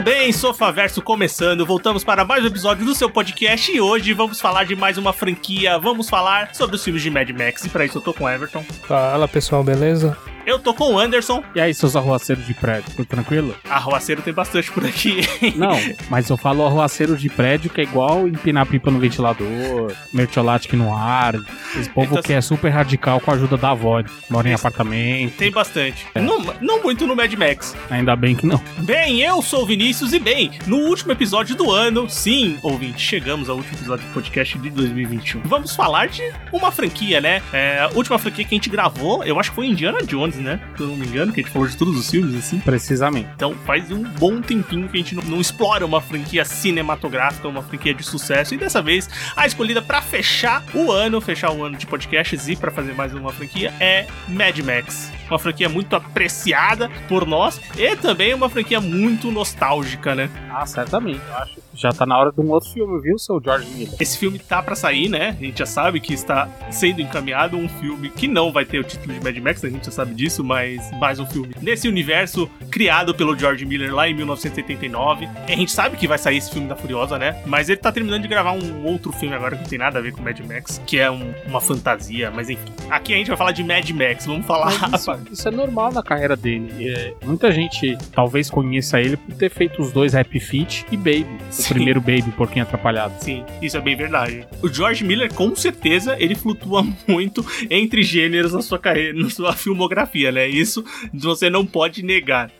Muito bem, Sofaverso começando. Voltamos para mais um episódio do seu podcast e hoje vamos falar de mais uma franquia. Vamos falar sobre os filmes de Mad Max. E para isso eu tô com o Everton. Fala pessoal, beleza? Eu tô com o Anderson. E aí, seus arruaceiros de prédio, tudo tranquilo? Arruaceiro tem bastante por aqui. Não, mas eu falo arruaceiro de prédio que é igual empinar pipa no ventilador, mertiolate no ar. Esse povo Então, que é super radical com a ajuda da avó, mora em apartamento. Tem bastante. É. Não, não muito no Mad Max. Ainda bem que não. Bem, eu sou o Vinícius e bem, no último episódio do ano, sim, ouvinte, chegamos ao último episódio do podcast de 2021. Vamos falar de uma franquia, né? É, a última franquia que a gente gravou, eu acho que foi Indiana Jones, né? Se eu não me engano, que a gente falou de todos os filmes, assim. Precisamente. Então faz um bom tempinho que a gente não, não explora uma franquia cinematográfica, uma franquia de sucesso. E dessa vez, a escolhida pra fechar o ano, fechar o ano de podcasts e pra fazer mais uma franquia é Mad Max. Uma franquia muito apreciada por nós e também uma franquia muito nostálgica, né? Ah, certamente. Eu acho já tá na hora de um outro filme, viu, seu George Miller? Esse filme tá pra sair, né? A gente já sabe que está sendo encaminhado um filme que não vai ter o título de Mad Max, a gente já sabe disso, mas mais um filme nesse universo criado pelo George Miller lá em 1989. E a gente sabe que vai sair esse filme da Furiosa, né? Mas ele tá terminando de gravar um outro filme agora que não tem nada a ver com Mad Max, que é um- uma fantasia, mas enfim. Aqui a gente vai falar de Mad Max, vamos falar. Isso, isso é normal na carreira dele. É, muita gente talvez conheça ele por ter feito os dois Happy Feet e Baby. Primeiro Baby, Porquinho Atrapalhado. Sim, isso é bem verdade. O George Miller, com certeza, ele flutua muito entre gêneros na sua carreira, na sua filmografia, né? Isso você não pode negar.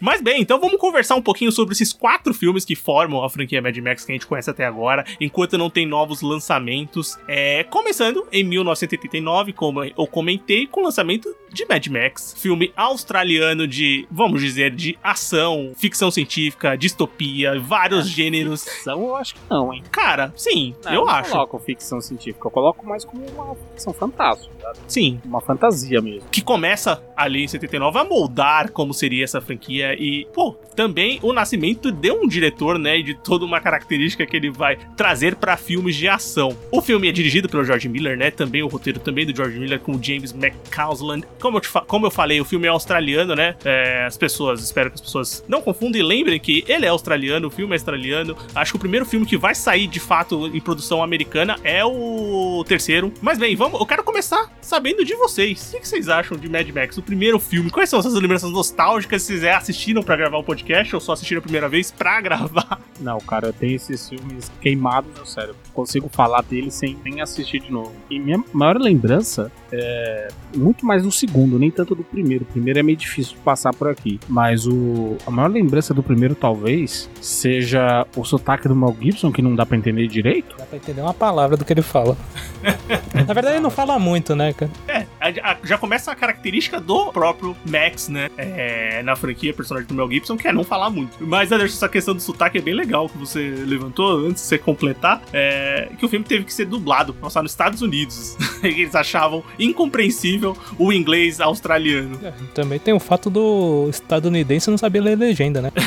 Mas bem, então vamos conversar um pouquinho sobre esses quatro filmes que formam a franquia Mad Max que a gente conhece até agora, enquanto não tem novos lançamentos. É, começando em 1989, como eu comentei, com o lançamento de Mad Max, filme australiano de, vamos dizer, de ação, ficção científica, distopia, vários gêneros. Ficção eu acho que não, hein? Cara, sim, Não, eu não acho. coloco ficção científica, eu coloco mais como uma ficção fantástica, sabe? Sim. uma fantasia mesmo. Que começa ali em 79 a moldar como seria essa franquia e, pô, também o nascimento de um diretor, né, e de toda uma característica que ele vai trazer pra filmes de ação. O filme é dirigido pelo George Miller, né, também o roteiro também do George Miller com o James McCausland. Como eu, te como eu falei, o filme é australiano, né, é, as pessoas, espero que as pessoas não confundam e lembrem que ele é australiano, o filme é australiano. Acho que o primeiro filme que vai sair de fato em produção americana é o terceiro. Mas bem, vamos, eu quero começar sabendo de vocês. O que vocês acham de Mad Max, o primeiro filme? Quais são as suas lembranças nostálgicas? Se vocês assistiram pra gravar o podcast ou só assistiram a primeira vez pra gravar? Não, cara, eu tenho esses filmes queimados no cérebro. Consigo falar deles sem nem assistir de novo. E minha maior lembrança é muito mais do segundo, nem tanto do primeiro. O primeiro é meio difícil de passar por aqui. Mas o, a maior lembrança do primeiro, talvez, seja o sotaque do Mel Gibson, que não dá pra entender direito. Dá pra entender uma palavra do que ele fala. Na verdade, ele não fala muito, né, cara? É, a- a- já começa a característica do próprio Max, né? É, na franquia, personagem do Mel Gibson, que é não falar muito. Mas, Anderson, essa questão do sotaque é bem legal que você levantou antes de você completar. É, que o filme teve que ser dublado, passar nos Estados Unidos. Eles achavam incompreensível o inglês australiano. É, Também tem o fato do estadunidense não saber ler legenda, né?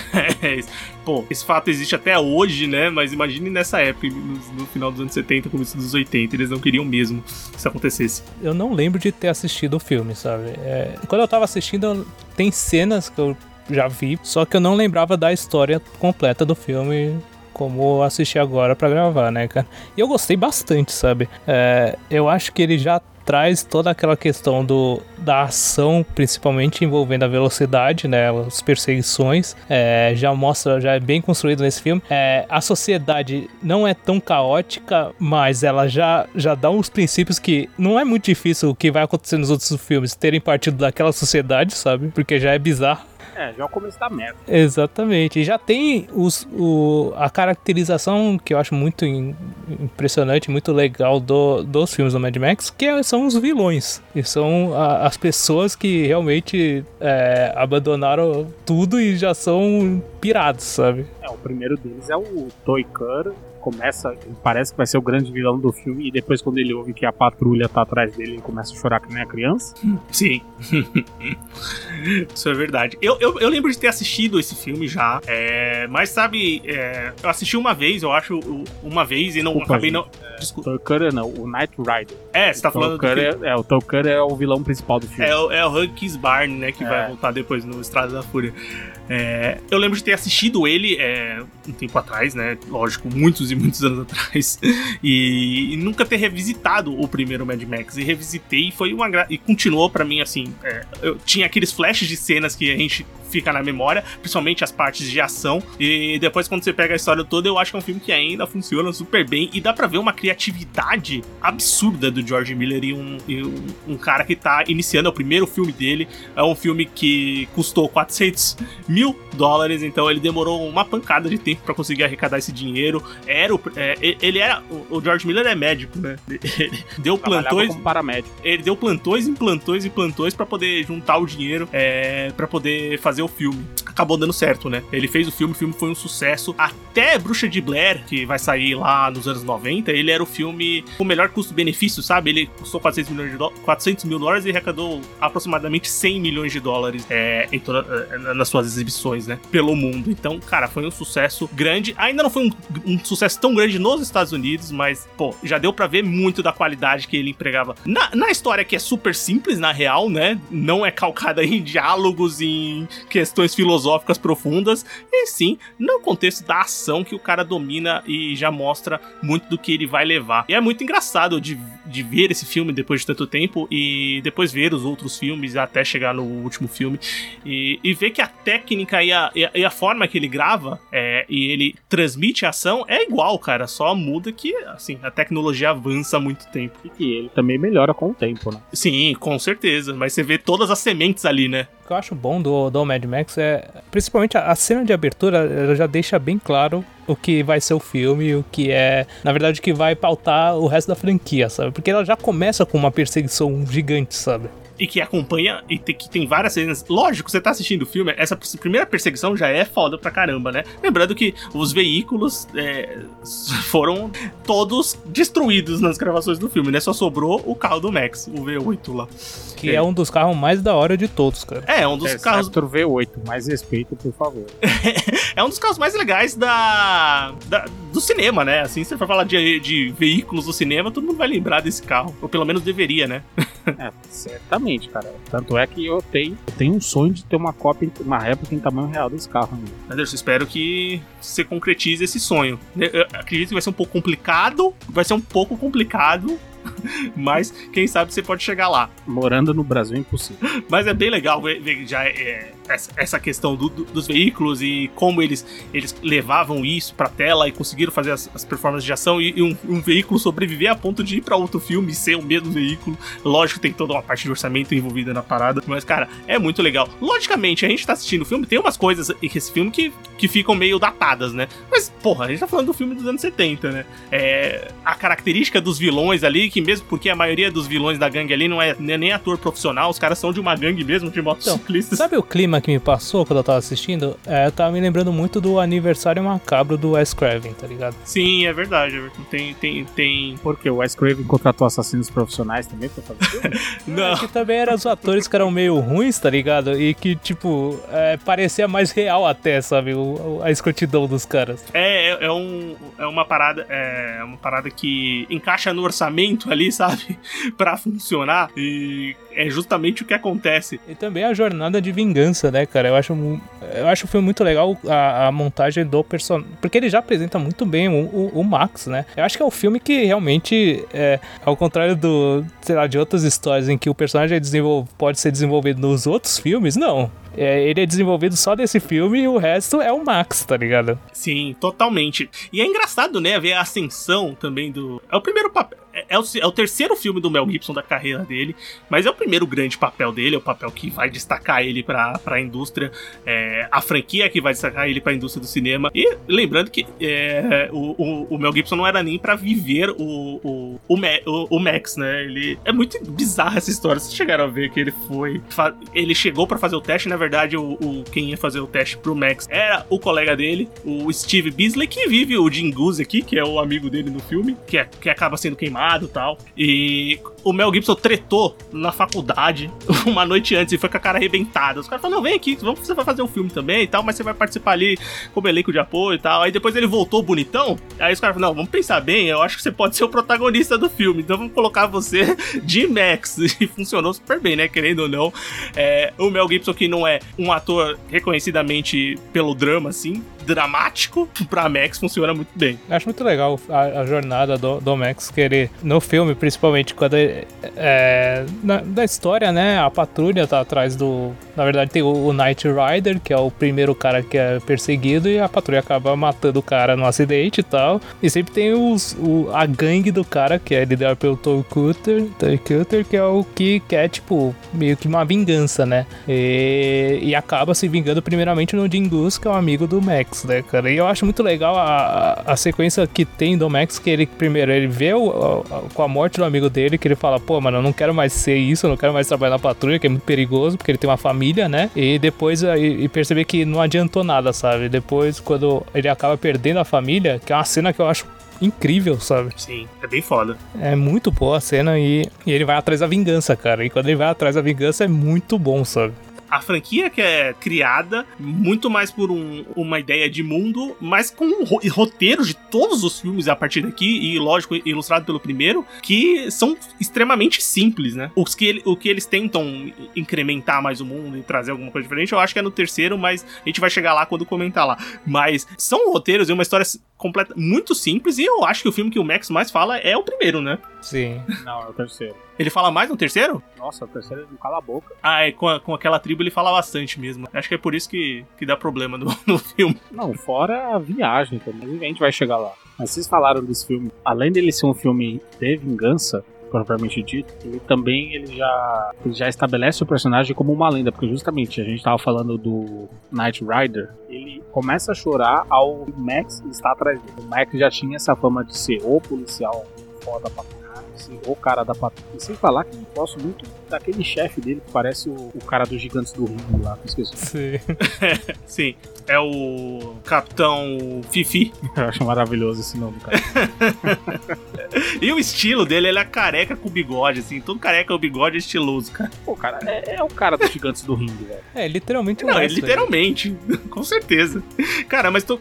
É, isso. Pô, esse fato existe até hoje, né? Mas imagine nessa época, no, no final dos anos 70, começo dos 80, eles não queriam mesmo que isso acontecesse. Eu não lembro de ter assistido o filme, sabe? É, quando eu tava assistindo, tem cenas que eu já vi, só que eu não lembrava da história completa do filme. Como eu assisti agora pra gravar, né, cara? E eu gostei bastante, sabe? É, eu acho que ele já traz toda aquela questão do, da ação, principalmente envolvendo a velocidade, né, as perseguições, é, já mostra, já é bem construído nesse filme. É, a sociedade não é tão caótica, mas ela já, já dá uns princípios que não é muito difícil o que vai acontecer nos outros filmes terem partido daquela sociedade, sabe? Porque já é bizarro. É, já é o começo da merda. Exatamente. E já tem os, o, a caracterização que eu acho muito in- impressionante, muito legal do, dos filmes do Mad Max, que é- são os vilões. E são a- as pessoas que realmente é, abandonaram tudo e já são pirados, sabe? É, o primeiro deles é o Toykar. Começa, parece que vai ser o grande vilão do filme, e depois, quando ele ouve que a patrulha tá atrás dele, ele começa a chorar que nem a criança. Sim. Isso é verdade. Eu, eu, eu, lembro de ter assistido esse filme já, é, mas sabe, é, eu assisti uma vez, eu acho, uma vez, e não Desculpa, acabei gente. não. Desculpa. Tokara não, o Knight Rider. É, você tá falando do é, é, o Tokara é o vilão principal do filme. É, o- é o Huggies Barn, né, que É. vai voltar depois no Estrada da Fúria. É, eu lembro de ter assistido ele é, um tempo atrás, né? Lógico, muitos e muitos anos atrás. E, e nunca ter revisitado o primeiro Mad Max. E revisitei e foi uma gra... E continuou pra mim assim. é, eu tinha aqueles flashes de cenas que a gente fica na memória, principalmente as partes de ação. E depois, quando você pega a história toda, eu acho que é um filme que ainda funciona super bem. E dá pra ver uma criatividade absurda do George Miller e um, e um, um cara que tá iniciando, é o primeiro filme dele. É um filme que custou 400 mil dólares, então ele demorou uma pancada de tempo pra conseguir arrecadar esse dinheiro. Era o, é, ele era. O George Miller é médico, né? Ele deu plantões como paramédico. ele deu plantões em plantões e plantões pra poder juntar o dinheiro é, para poder fazer o filme. Acabou dando certo, né? Ele fez o filme, o filme foi um sucesso. Até Bruxa de Blair, que vai sair lá nos anos 90, ele era o filme com o melhor custo-benefício, sabe? Ele custou 400, milhões de dó- 400 mil dólares e arrecadou aproximadamente 100 milhões de dólares é, toda- é, nas suas exibições, né? Pelo mundo. Então, cara, foi um sucesso grande. Ainda não foi um, um sucesso tão grande nos Estados Unidos, mas, pô, já deu pra ver muito da qualidade que ele empregava na, na história que é super simples, na real, né? Não é calcada em diálogos, em questões filosóficas profundas, e sim no contexto da ação que o cara domina e já mostra muito do que ele vai levar. E é muito engraçado de, de ver esse filme depois de tanto tempo e depois ver os outros filmes até chegar no último filme e, e ver que a técnica e a, e a, e a forma que ele grava é, e ele transmite a ação é igual, cara. Só muda que, assim, a tecnologia avança há muito tempo. E que ele também melhora com o tempo, né? Sim, com certeza. Mas você vê todas as sementes ali, né? O que eu acho bom do, do Mad Max é. Principalmente a, cena de abertura, ela já deixa bem claro o que vai ser o filme, o que é. Na verdade, que vai pautar o resto da franquia, sabe? Porque ela já começa com uma perseguição gigante, sabe? E que acompanha e tem, que tem várias cenas. Lógico, você tá assistindo o filme, essa pr- primeira perseguição já é foda pra caramba, né? Lembrando que os veículos é, foram todos destruídos nas gravações do filme, né? Só sobrou o carro do Max, o V8 lá. Que É. é, um dos carros mais da hora de todos, cara. É, um dos é, carros. Scepter V8, mais respeito, por favor. É um dos carros mais legais da, da- do cinema, né? Assim, se você for falar de, de veículos do cinema, todo mundo vai lembrar desse carro. Ou pelo menos deveria, né? É, certamente, cara. Tanto é que eu tenho, eu tenho um sonho de ter uma cópia, uma réplica em tamanho real desse carro. Né? Anderson, espero que você concretize esse sonho. Eu acredito que vai ser um pouco complicado, vai ser um pouco complicado, mas quem sabe você pode chegar lá. Morando no Brasil é impossível. Mas é bem legal ver, já é, essa, essa questão do- do- dos veículos e como eles, eles levavam isso pra tela e conseguiram fazer as, as performances de ação e, e um, um veículo sobreviver a ponto de ir pra outro filme e ser o mesmo veículo. Lógico tem toda uma parte de orçamento envolvida na parada, mas cara, é muito legal. Logicamente, a gente tá assistindo o filme, tem umas coisas em esse filme que, que ficam meio datadas, né? Mas, porra, a gente tá falando do filme dos anos 70, né? É, a característica dos vilões ali, que mesmo porque a maioria dos vilões da gangue ali não é, é nem ator profissional, os caras são de uma gangue mesmo, de motociclistas. Sabe o clima que me passou quando eu tava assistindo? É, eu tava me lembrando muito do aniversário macabro do Wes Craven, tá ligado? Sim, é verdade, Everton. Tem, tem, tem. Porque o Wes Craven contratou assassinos profissionais também pra fazer. Não. É que também eram os atores que eram meio ruins, tá ligado? E que, tipo, é, parecia mais real até, sabe? O- a escrotidão dos caras. É, é, é um, é uma parada, é uma parada que encaixa no orçamento ali, sabe? pra funcionar. E é justamente o que acontece. E também a jornada de vingança, né, cara? Eu acho, eu acho o filme muito legal a, a montagem do personagem. Porque ele já apresenta muito bem o, o- o Max, né? Eu acho que é o filme que realmente, é, ao contrário do, sei lá, de outras histórias em que o personagem é desenvol- pode ser desenvolvido nos outros filmes, não. É, ele é desenvolvido só desse filme e o resto é o Max, tá ligado? Sim, totalmente. E é engraçado, né? Ver a ascensão também do. É o primeiro papel. É, é, o, é, o, terceiro filme do Mel Gibson da carreira dele, mas é o primeiro grande papel dele, é o papel que vai destacar ele pra, pra indústria, é, a franquia que vai destacar ele pra indústria do cinema. E lembrando que é, o, o, o, Mel Gibson não era nem pra viver o, o, Max, né? Ele, é muito bizarra essa história. Vocês chegaram a ver que ele foi. Ele chegou para fazer o teste, na verdade, o, o, quem ia fazer o teste pro Max era o colega dele, o Steve Beasley, que vive o Jim Goose aqui, que é o amigo dele no filme, que, é, que acaba sendo queimado e tal. E o Mel Gibson tretou na faculdade uma noite antes e foi com a cara arrebentada. Os caras falaram: não, vem aqui, vamos, você vai fazer um filme também e tal, mas você vai participar ali como elenco de apoio e tal. Aí depois ele voltou bonitão. Aí os caras falaram: não, vamos pensar bem, eu acho que você pode ser o protagonista do filme, então vamos colocar você de Max. E funcionou super bem, né? Querendo ou não. É, o Mel Gibson, que não é um ator reconhecidamente pelo drama, assim, dramático, pra Max funciona muito bem. Acho muito legal a, a jornada do, do Max, que ele, no filme, principalmente, quando ele, é, na, da história, né, a patrulha tá atrás do... Na verdade, tem o, o Knight Rider, que é o primeiro cara que é perseguido, e a patrulha acaba matando o cara no acidente e tal. E sempre tem os, o, a gangue do cara, que é liderada pelo Toy Cutter, Toy Cutter, que é o que quer, tipo, meio que uma vingança, né? E, e acaba se vingando primeiramente no Jingus, que é um amigo do Max. Né, cara? E eu acho muito legal a, a, sequência que tem do Max, que ele, primeiro, ele vê o, a, com a morte do amigo dele, que ele fala, pô, mano, eu não quero mais ser isso, eu não quero mais trabalhar na patrulha, que é muito perigoso, porque ele tem uma família, né? E depois e, e perceber que não adiantou nada, sabe? Depois, quando ele acaba perdendo a família, que é uma cena que eu acho incrível, sabe? Sim, é bem foda. É muito boa a cena e, e, ele vai atrás da vingança, cara. E quando ele vai atrás da vingança é muito bom, sabe? A franquia que é criada muito mais por um, uma ideia de mundo, mas com um roteiros de todos os filmes a partir daqui, e lógico, ilustrado pelo primeiro, que são extremamente simples, né? Os que ele, o que eles tentam incrementar mais o mundo e trazer alguma coisa diferente, eu acho que é no terceiro, mas a gente vai chegar lá quando comentar lá. Mas são roteiros e uma história completa, muito simples, e eu acho que o filme que o Max mais fala é o primeiro, né? Sim. Não, é o terceiro. Ele fala mais no terceiro? Nossa, o terceiro ele não cala a boca. Ah, é, com, a, com aquela tribo ele fala bastante mesmo. Acho que é por isso que, que dá problema no, no filme. Não, fora a viagem também. A gente vai chegar lá. Mas vocês falaram desse filme, além dele ser um filme de vingança, propriamente dito, ele também ele já, ele já estabelece o personagem como uma lenda, porque justamente a gente estava falando do Knight Rider, ele começa a chorar ao Max estar atrás dele. O Max já tinha essa fama de ser o policial foda pra assim, o cara da patrulha. E sem falar que eu gosto muito daquele chefe dele que parece o, o, cara dos gigantes do ringue lá, que esqueci. Sim. Sim. É o Capitão Fifi. Eu acho maravilhoso esse nome, cara. e o estilo dele, ele é careca com bigode, assim. Todo careca com bigode é estiloso, cara. Pô, cara, é, é o cara dos gigantes do ringue, velho. É, literalmente Não, é literalmente. com certeza. Cara, mas tô,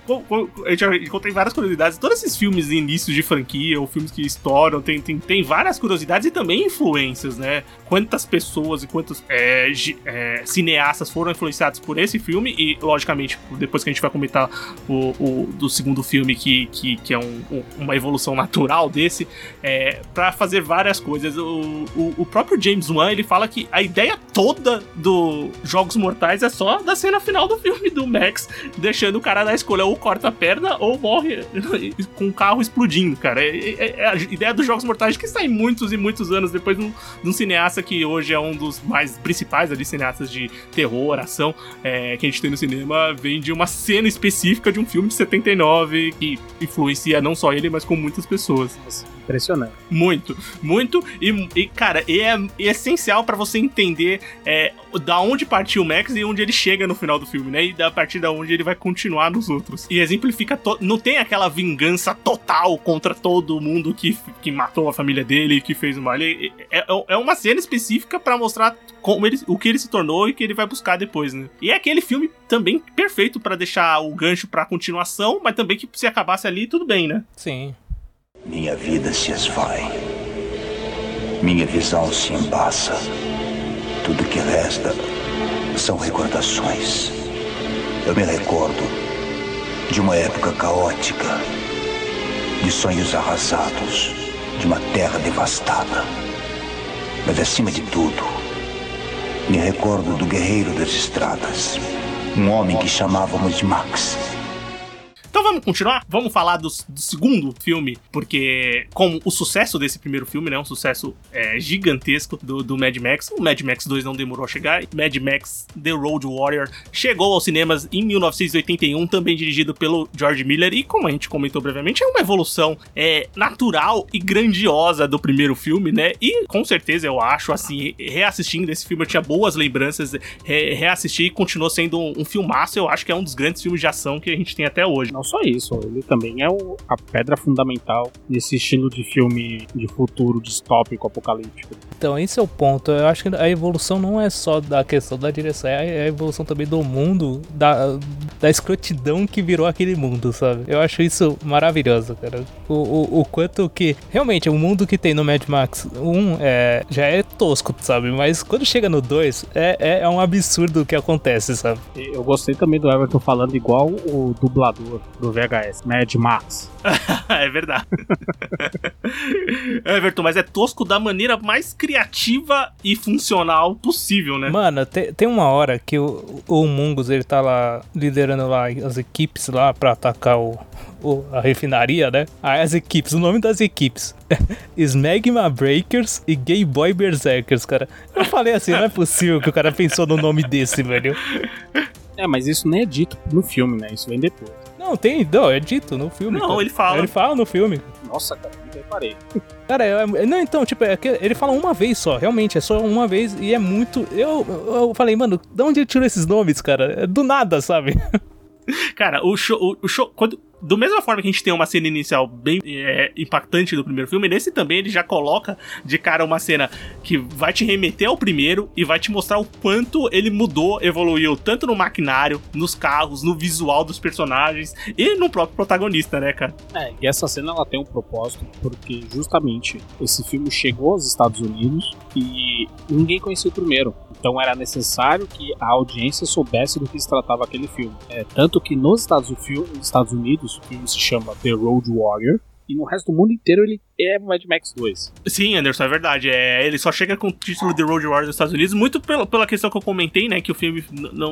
eu já encontrei várias curiosidades. Todos esses filmes de início de franquia, ou filmes que estouram, tem, tem, tem várias curiosidades e também influências, né? Quantas pessoas e quantos é, é, cineastas foram influenciados por esse filme e, logicamente, depois que a gente vai comentar o, o do segundo filme, que, que, que é um, um, uma evolução natural desse, é, para fazer várias coisas. O, o, o, próprio James Wan, ele fala que a ideia toda do Jogos Mortais é só da cena final do filme do Max, deixando o cara na escolha ou corta a perna ou morre com o carro explodindo, cara. É, é, é a ideia dos Jogos Mortais que sai muitos e muitos anos depois de um, de um cineasta que hoje é um dos mais principais ali, cineastas de terror, ação, é, que a gente tem no cinema, vem de uma cena específica de um filme de 79 que influencia não só ele, mas com muitas pessoas. Impressionante. Muito, muito. E, e cara, é, é essencial para você entender é, da onde partiu o Max e onde ele chega no final do filme, né? E da partir da onde ele vai continuar nos outros. E exemplifica. Não tem aquela vingança total contra todo mundo que, que matou a família dele, que fez o mal. É, é, é uma cena específica para mostrar como ele, o que ele se tornou e que ele vai buscar depois, né? E é aquele filme também perfeito para deixar o gancho pra continuação, mas também que se acabasse ali, tudo bem, né? Sim. Minha vida se esvai. Minha visão se embaça. Tudo que resta são recordações. Eu me recordo de uma época caótica, de sonhos arrasados, de uma terra devastada. Mas acima de tudo, me recordo do guerreiro das estradas, um homem que chamávamos de Max vamos continuar? Vamos falar do, do segundo filme, porque com o sucesso desse primeiro filme, né, um sucesso é, gigantesco do, do Mad Max, o Mad Max 2 não demorou a chegar, Mad Max The Road Warrior chegou aos cinemas em 1981, também dirigido pelo George Miller, e como a gente comentou brevemente, é uma evolução é, natural e grandiosa do primeiro filme, né, e com certeza eu acho, assim, reassistindo esse filme, eu tinha boas lembranças, re reassistir e continuou sendo um, um filmaço, eu acho que é um dos grandes filmes de ação que a gente tem até hoje. Não só isso, ele também é o, a pedra fundamental nesse estilo de filme de futuro distópico, apocalíptico. Então, esse é o ponto. Eu acho que a evolução não é só da questão da direção, é a evolução também do mundo, da, da escrotidão que virou aquele mundo, sabe? Eu acho isso maravilhoso, cara. O, o, o quanto que. Realmente, o mundo que tem no Mad Max 1 é, já é tosco, sabe? Mas quando chega no 2, é, é, é um absurdo o que acontece, sabe? Eu gostei também do Everton falando igual o dublador do VHS, Mad Max. é verdade. Everton, mas é tosco da maneira mais criativa e funcional possível, né? Mano, tem, tem uma hora que o, o Mungus ele tá lá liderando lá as equipes lá pra atacar o, o a refinaria, né? Aí as equipes, o nome das equipes: Smegma Breakers e Gay Boy Berserkers, cara. Eu falei assim, não é possível que o cara pensou no nome desse, velho. É, mas isso nem é dito no filme, né? Isso vem depois. Não, tem, não, é dito no filme. Não, cara. ele fala. Ele fala no filme. Nossa, cara, me reparei. Cara, é, não, então, tipo, é ele fala uma vez só, realmente, é só uma vez e é muito. Eu, eu falei, mano, de onde ele tirou esses nomes, cara? É do nada, sabe? Cara, o show. O, o show quando, do mesma forma que a gente tem uma cena inicial bem é, impactante do primeiro filme, nesse também ele já coloca de cara uma cena que vai te remeter ao primeiro e vai te mostrar o quanto ele mudou, evoluiu, tanto no maquinário, nos carros, no visual dos personagens e no próprio protagonista, né, cara? É, e essa cena ela tem um propósito, porque justamente esse filme chegou aos Estados Unidos e ninguém conhecia o primeiro. Então era necessário que a audiência soubesse do que se tratava aquele filme. É, tanto que nos Estados, Estados Unidos o filme se chama The Road Warrior. E no resto do mundo inteiro ele é Mad Max 2. Sim, Anderson, é verdade. É, ele só chega com o título The Road Warrior nos Estados Unidos, muito pela, pela questão que eu comentei, né? Que o filme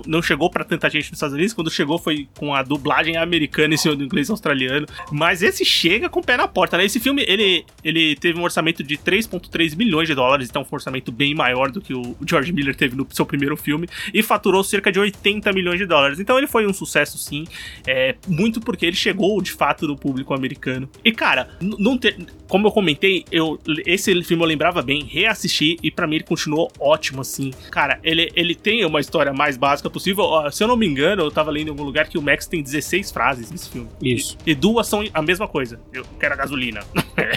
não chegou para tanta gente nos Estados Unidos. Quando chegou foi com a dublagem americana e do inglês australiano. Mas esse chega com o pé na porta, né? Esse filme, ele, ele teve um orçamento de 3,3 milhões de dólares, então um orçamento bem maior do que o George Miller teve no seu primeiro filme, e faturou cerca de 80 milhões de dólares. Então ele foi um sucesso, sim, é, muito porque ele chegou de fato no público americano. E cara, não ter eu comentei, eu, esse filme eu lembrava bem, reassisti e para mim ele continuou ótimo, assim. Cara, ele, ele tem uma história mais básica possível. Se eu não me engano, eu tava lendo em algum lugar que o Max tem 16 frases nesse filme. Isso. E, e duas são a mesma coisa. Eu quero a gasolina.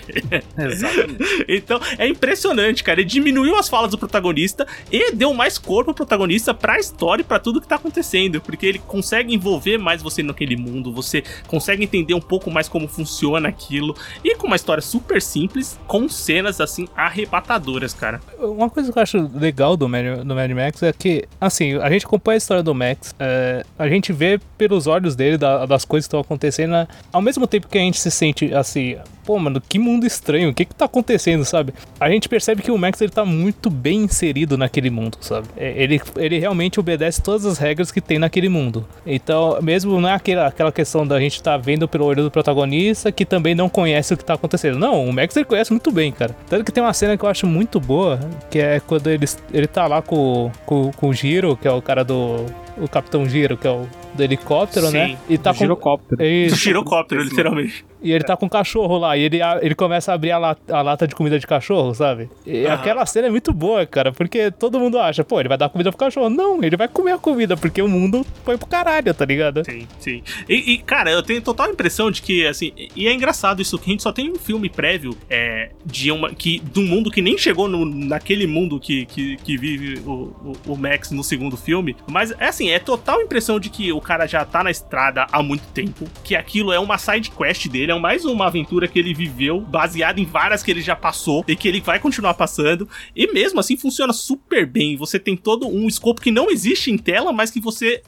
Exatamente. então, é impressionante, cara. Ele diminuiu as falas do protagonista e deu mais corpo ao protagonista pra história e pra tudo que tá acontecendo. Porque ele consegue envolver mais você naquele mundo, você consegue entender um pouco mais como funciona aquilo. E com uma história super super simples, com cenas assim arrebatadoras, cara. Uma coisa que eu acho legal do Mad, do Mad Max é que, assim, a gente acompanha a história do Max, é, a gente vê pelos olhos dele da, das coisas que estão acontecendo, né? ao mesmo tempo que a gente se sente assim, pô, mano, que mundo estranho, o que que tá acontecendo, sabe? A gente percebe que o Max ele tá muito bem inserido naquele mundo, sabe? É, ele, ele realmente obedece todas as regras que tem naquele mundo. Então, mesmo não é aquela, aquela questão da gente tá vendo pelo olho do protagonista que também não conhece o que tá acontecendo. Não, o Max ele conhece muito bem, cara. Tanto que tem uma cena que eu acho muito boa, que é quando ele, ele tá lá com, com, com o Giro, que é o cara do. O Capitão Giro, que é o do helicóptero, Sim, né? E tá do girocóptero. É Do isso. girocóptero, literalmente. E ele tá com um cachorro lá, e ele, ele começa a abrir a lata, a lata de comida de cachorro, sabe? E Aham. aquela cena é muito boa, cara, porque todo mundo acha, pô, ele vai dar comida pro cachorro. Não, ele vai comer a comida, porque o mundo foi pro caralho, tá ligado? Sim, sim. E, e, cara, eu tenho total impressão de que, assim, e é engraçado isso, que a gente só tem um filme prévio é, de uma. Que, de um mundo que nem chegou no, naquele mundo que, que, que vive o, o, o Max no segundo filme. Mas é assim, é total impressão de que o cara já tá na estrada há muito tempo. Que aquilo é uma side quest dele, é mais uma aventura que ele viveu, baseada em várias que ele já passou e que ele vai continuar passando. E mesmo assim funciona super bem. Você tem todo um escopo que não existe em tela, mas que você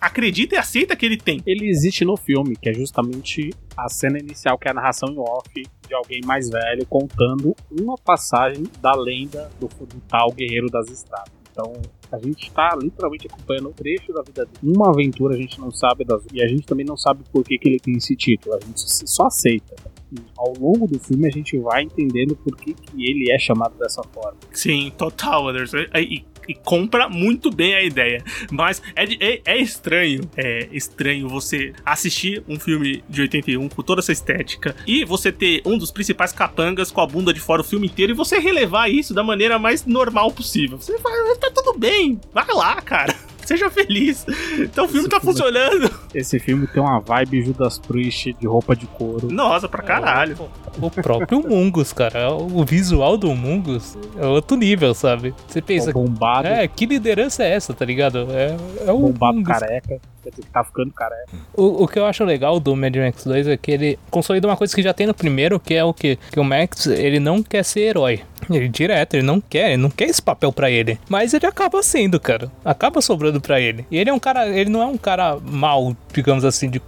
acredita e aceita que ele tem. Ele existe no filme, que é justamente a cena inicial, que é a narração em off de alguém mais velho contando uma passagem da lenda do, do tal Guerreiro das Estradas. Então a gente tá literalmente acompanhando um trecho da vida dele. Uma aventura a gente não sabe das e a gente também não sabe por que, que ele tem esse título. A gente só aceita. E ao longo do filme a gente vai entendendo por que, que ele é chamado dessa forma. Sim, total, Anderson. E, e compra muito bem a ideia. Mas é, é, é, estranho, é estranho você assistir um filme de 81 com toda essa estética e você ter um dos principais capangas com a bunda de fora o filme inteiro e você relevar isso da maneira mais normal possível. Você vai, tá tudo bem, vai lá, cara. Seja feliz. Então o filme Esse tá filme- funcionando. Esse filme tem uma vibe Judas Priest de roupa de couro. Nossa, pra caralho. O próprio Mungus, cara. O visual do Mungus é outro nível, sabe? Você pensa, bombado, é, que liderança é essa, tá ligado? É, é o bombado Mungus. careca. Quer dizer que tá ficando careca. O, o que eu acho legal do Mad Max 2 é que ele consolida uma coisa que já tem no primeiro, que é o que que o Max, ele não quer ser herói. Ele direto, ele não quer, ele não quer esse papel pra ele. Mas ele acaba sendo, cara. Acaba sobrando pra ele. E ele é um cara, ele não é um cara mal, digamos assim, de,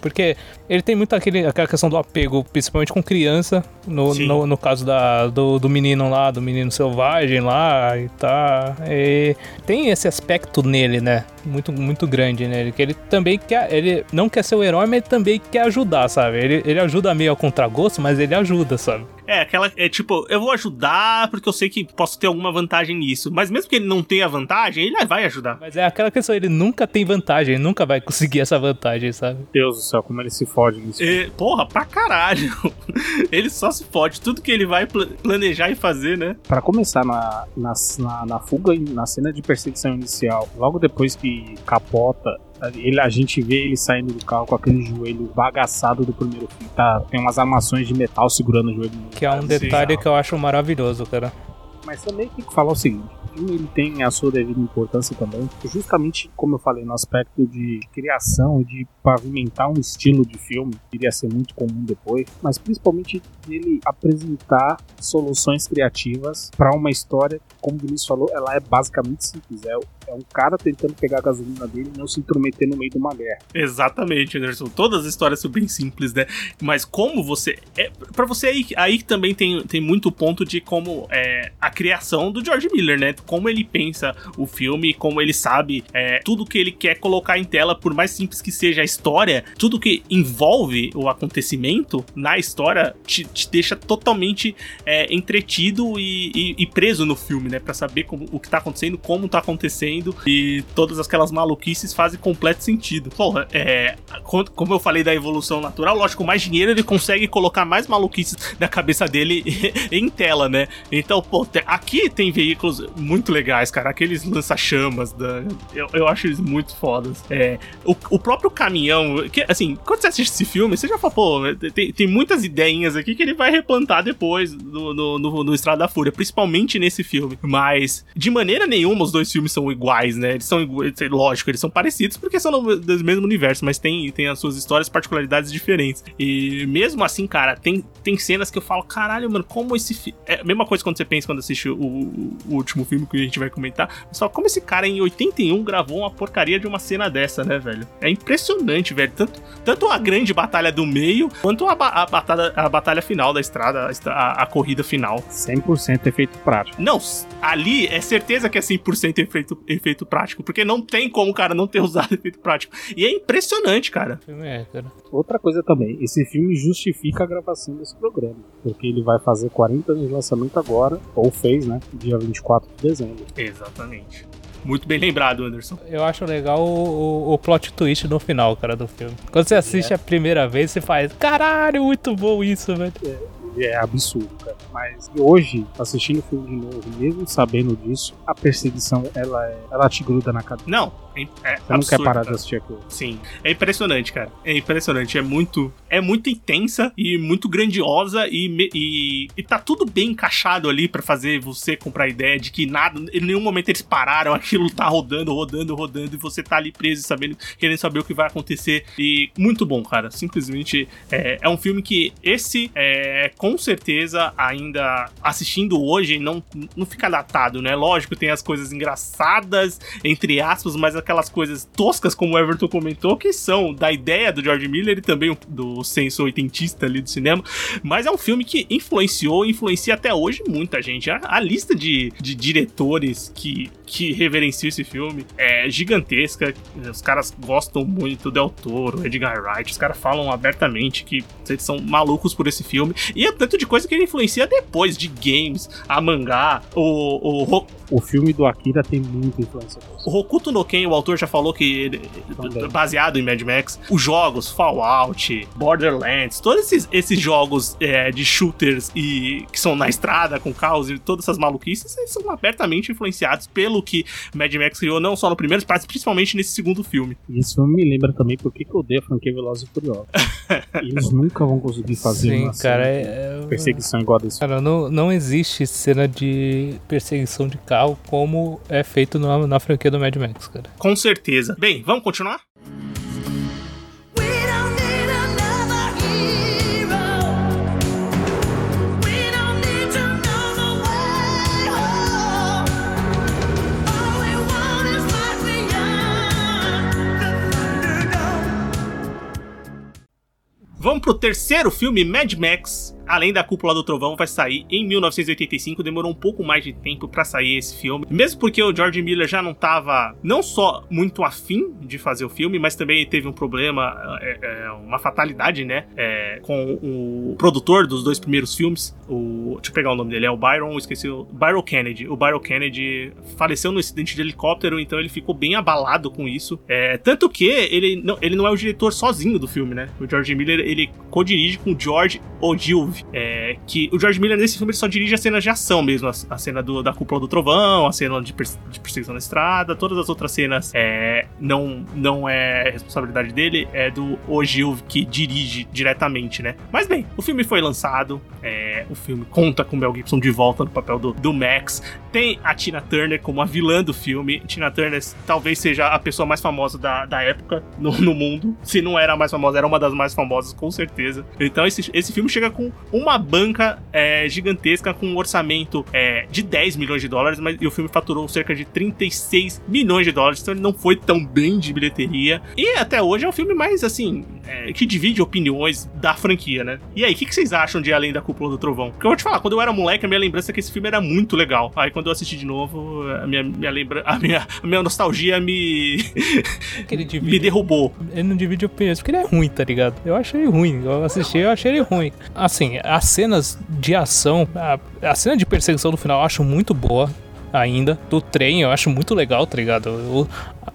porque ele tem muito aquele, aquela questão do apego, principalmente com criança, no, no, no caso da, do, do menino lá, do menino selvagem lá e tá. E tem esse aspecto nele, né? Muito, muito grande nele. Que ele também quer. Ele não quer ser o herói, mas ele também quer ajudar, sabe? Ele, ele ajuda meio ao contragosto, mas ele ajuda, sabe? É, aquela. É tipo, eu vou ajudar porque eu sei que posso ter alguma vantagem nisso. Mas mesmo que ele não tenha vantagem, ele vai ajudar. Mas é aquela questão, ele nunca tem vantagem, ele nunca vai conseguir essa vantagem, sabe? Deus do céu, como ele se fode nisso. E, porra, pra caralho. Ele só se fode. Tudo que ele vai pla- planejar e fazer, né? Pra começar na, na, na, na fuga, na cena de perseguição inicial, logo depois que capota, ele, a gente vê ele saindo do carro com aquele joelho bagaçado do primeiro filme. Tá, tem umas armações de metal segurando o joelho. Que é um detalhe que eu acho maravilhoso, cara. Mas também tem que falar o seguinte: o filme ele tem a sua devida importância também, justamente como eu falei, no aspecto de criação de pavimentar um estilo de filme, que iria ser muito comum depois, mas principalmente dele apresentar soluções criativas para uma história que, como o Vinícius falou, ela é basicamente simples. É, é um cara tentando pegar a gasolina dele e não se intrometer no meio de uma guerra. Exatamente, Anderson. Todas as histórias são bem simples, né? Mas como você. É, para você aí, aí também tem, tem muito ponto de como é, a criação do George Miller, né? Como ele pensa o filme, como ele sabe é, tudo que ele quer colocar em tela, por mais simples que seja a história, tudo que envolve o acontecimento na história te, te deixa totalmente é, entretido e, e- e preso no filme, né? Pra saber como, o que tá acontecendo, como tá acontecendo e todas aquelas maluquices fazem completo sentido. Porra, é, co- como eu falei da evolução natural, lógico, mais dinheiro ele consegue colocar mais maluquices na cabeça dele em tela, né? Então, pô, aqui tem veículos muito legais, cara. Aqueles lança-chamas, da, eu, eu acho eles muito fodas. É, o, o próprio caminhão, que, assim, quando você assiste esse filme, você já fala, pô, tem, tem muitas ideinhas aqui que ele vai replantar depois no, no, no, no Estrada da Fúria, principalmente nesse filme. Mas, de maneira nenhuma, os dois filmes são iguais, né? Eles são iguais, lógico, eles são parecidos porque são do, mesmo universo, mas tem, tem as suas histórias, particularidades diferentes. E mesmo assim, cara, tem, tem cenas que eu falo, caralho, mano, como esse filme. É a mesma coisa quando você pensa quando assiste o, o- o último filme que a gente vai comentar. Você fala, como esse cara em 81 gravou uma porcaria de uma cena dessa, né, velho? É impressionante, velho. Tanto, tanto a grande batalha do meio, quanto a, ba- a batalha, a batalha final da estrada, a a, corrida final. 100% efeito prático. Não, ali é certeza que é 100% efeito, efeito prático, porque não tem como o cara não ter usado efeito prático. E é impressionante, cara. É, cara. Outra coisa também, esse filme justifica a gravação desse programa, porque ele vai fazer 40 anos de lançamento agora, ou fez, né, dia 24 de dezembro. Exatamente. Muito bem lembrado, Anderson. Eu acho legal o, o, o plot twist no final, cara, do filme. Quando você assiste a primeira vez, você faz, caralho, muito bom isso, velho. É absurdo, cara. Mas hoje, assistindo o filme de novo, mesmo sabendo disso, a perseguição, ela, é, ela te gruda na cabeça. Não, é, é Você não quer parar de assistir aquilo. Sim, é impressionante, cara. É impressionante, é muito, é muito intensa e muito grandiosa e, e, e tá tudo bem encaixado ali pra fazer você comprar a ideia de que nada, em nenhum momento eles pararam, aquilo tá rodando, rodando, rodando e você tá ali preso sabendo, querendo saber o que vai acontecer e muito bom, cara. Simplesmente é, é um filme que esse é, com certeza ainda assistindo hoje não, não fica datado, né? Lógico, tem as coisas engraçadas entre aspas, mas aquelas coisas toscas, como o Everton comentou, que são da ideia do George Miller e também do senso oitentista ali do cinema. Mas é um filme que influenciou, influencia até hoje muita gente. A, a lista de, de diretores que, que reverenciam esse filme é gigantesca. Os caras gostam muito do Del Toro, Edgar Wright. Os caras falam abertamente que eles são malucos por esse filme. E é tanto de coisa que ele influencia depois, de games, a mangá, o, o, O filme do Akira tem muita influência o Hokuto no Ken, o autor já falou que ele, baseado em Mad Max, os jogos Fallout, Borderlands, todos esses, esses jogos é, de shooters e que são na estrada com carros e todas essas maluquices eles são abertamente influenciados pelo que Mad Max criou, não só no primeiro, mas principalmente nesse segundo filme. E esse filme me lembra também por que que eu odeio a franquia Velozes e Furiosos. Eles nunca vão conseguir fazer Sim, uma cara, é- é- perseguição igual a desse Cara, não, não existe cena de perseguição de carro como é feito na, na franquia do Mad Max, cara. Com certeza. Bem, vamos continuar? Vamos pro terceiro filme, Mad Max. Além da Cúpula do Trovão, vai sair em 1985. Demorou um pouco mais de tempo pra sair esse filme. Mesmo porque o George Miller já não tava, não só muito afim de fazer o filme, mas também teve um problema, é, é, uma fatalidade, né? é, com o produtor dos dois primeiros filmes. O, deixa eu pegar o nome dele, é o Byron, esqueci o Byron Kennedy. O Byron Kennedy faleceu no acidente de helicóptero, então ele ficou bem abalado com isso. É, tanto que ele não, ele não é o diretor sozinho do filme, né? O George Miller ele co-dirige com o George Ogilvy. É, que o George Miller nesse filme só dirige as cenas de ação mesmo, a, a cena do- da cúpula do trovão, a cena de, de perseguição na estrada, todas as outras cenas é, não, não é responsabilidade dele, é do Ogilvy que dirige diretamente, né? Mas bem, o filme foi lançado, é, o filme conta com o Mel Gibson de volta no papel do, do Max, tem a Tina Turner como a vilã do filme. Tina Turner talvez seja a pessoa mais famosa da, da época no, no mundo. Se não era a mais famosa, era uma das mais famosas, com certeza. Então esse, esse filme chega com uma banca é, gigantesca, com um orçamento é, de 10 milhões de dólares, mas e o filme faturou cerca de 36 milhões de dólares, então ele não foi tão bem de bilheteria. E até hoje é o filme mais, assim, é, que divide opiniões da franquia, né? E aí, o que, que vocês acham de Além da Cúpula do Trovão? Porque eu vou te falar, quando eu era moleque, a minha lembrança é que esse filme era muito legal. Aí quando eu assisti de novo, a minha, minha, lembra... a minha, a minha nostalgia me, me derrubou. ele não divide opiniões, porque ele é ruim, tá ligado? Eu achei ele ruim. Eu assisti, eu achei ele ruim. Assim, as cenas de ação, a, a cena de perseguição do final eu acho muito boa. Ainda, do trem, eu acho muito legal, tá ligado? O-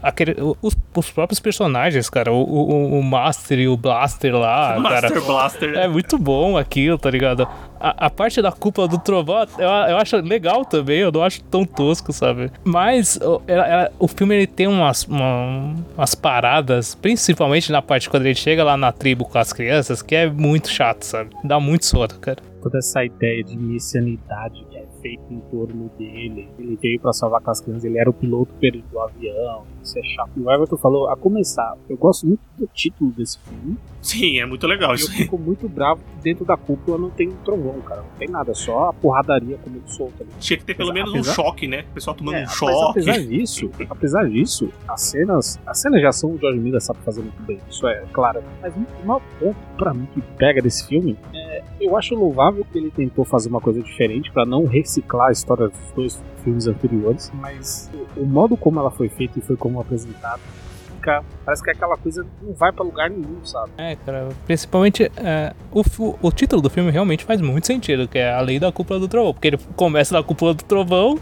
aquele- o- os, os próprios personagens, cara, o, o, o Master e o Blaster lá, Master cara. Blaster. É muito bom aquilo, tá ligado? A, a parte da culpa do trovão, eu, eu acho legal também, eu não acho tão tosco, sabe? Mas o, ela- ela- o filme ele tem umas, uma- umas paradas, principalmente na parte quando ele chega lá na tribo com as crianças, que é muito chato, sabe? Dá muito sono, cara. Toda essa ideia de messianidade feita em torno dele. Ele veio pra salvar aquelas crianças, ele era o piloto perdido do avião. Isso é chato. E o Everton falou, a começar, eu gosto muito do título desse filme. Sim, é muito legal E eu isso aí. fico muito bravo que dentro da cúpula não tem trovão, cara. Não tem nada, só a porradaria como ele solta ali. Tinha que ter pelo menos um Apesar- choque, né? O pessoal tomando É, um choque. apesar disso, apesar disso, as cenas, as cenas de ação o George Miller sabe fazer muito bem, isso é claro. Mas um maior ponto pra mim que pega desse filme é, eu acho louvável que ele tentou fazer uma coisa diferente pra não reciclar a história dos dois filmes anteriores, mas o modo como ela foi feita e foi como apresentada fica, parece que aquela coisa não vai pra lugar nenhum, sabe? É, cara, principalmente é, o, o título do filme realmente faz muito sentido, que é a lei da cúpula do trovão, porque ele começa na cúpula do trovão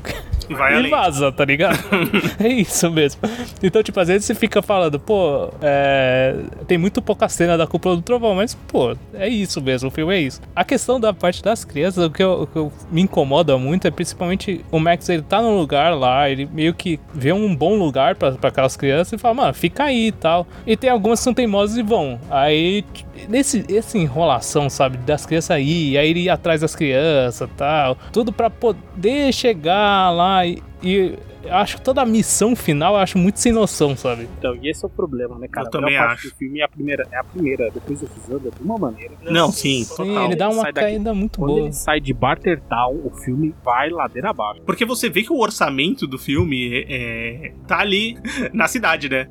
E vai e além. vaza, tá ligado? é isso mesmo. Então, tipo, às vezes você fica falando, pô, é, tem muito pouca cena da cúpula do trovão, mas, pô, é isso mesmo, o filme é isso. A questão da parte das crianças, o que, eu, o que eu- me incomoda muito é principalmente o Max, ele tá num lugar lá, ele meio que vê um bom lugar pra aquelas crianças e fala, mano, fica aí e tal. E tem algumas que são teimosas e vão. Aí, nesse, essa enrolação, sabe, das crianças aí, aí ir atrás das crianças tal, tudo pra poder chegar lá e. e eu acho que toda a missão final eu acho muito sem noção, sabe? Então, e esse é o problema, né, cara? Eu também acho. do filme é a primeira, é a primeira, depois do Fusanda, de uma maneira. Não, sim, Sim, total. ele dá uma Sai daqui. caída muito Quando boa. ele sai de Bartertown, o filme vai ladeira abaixo. Porque você vê que o orçamento do filme é, é- tá ali na cidade, né?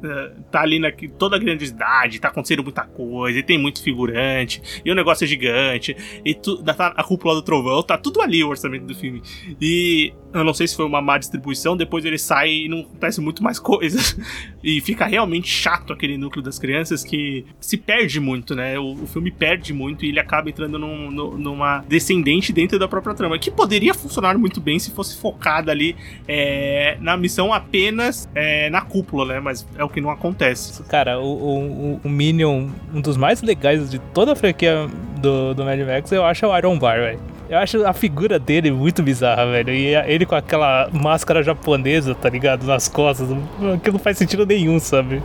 Tá ali na toda a grandiosidade, tá acontecendo muita coisa, e tem muito figurante, e o negócio é gigante, e tu, tá a cúpula do trovão, tá tudo ali o orçamento do filme. E eu não sei se foi uma má distribuição, depois ele sai e não acontece muito mais coisas. E fica realmente chato aquele núcleo das crianças que se perde muito, né? O, o filme perde muito e ele acaba entrando num- nu- numa descendente dentro da própria trama, que poderia funcionar muito bem se fosse focada ali é, na missão apenas é, na cúpula, né? Mas é o que não acontece. Cara, o, o, o Minion, um dos mais legais de toda a franquia do, do Mad Max, eu acho o Iron Bar, velho. Eu acho a figura dele muito bizarra, velho. E ele com aquela máscara japonesa, tá ligado? Nas costas. Aquilo não faz sentido nenhum, sabe?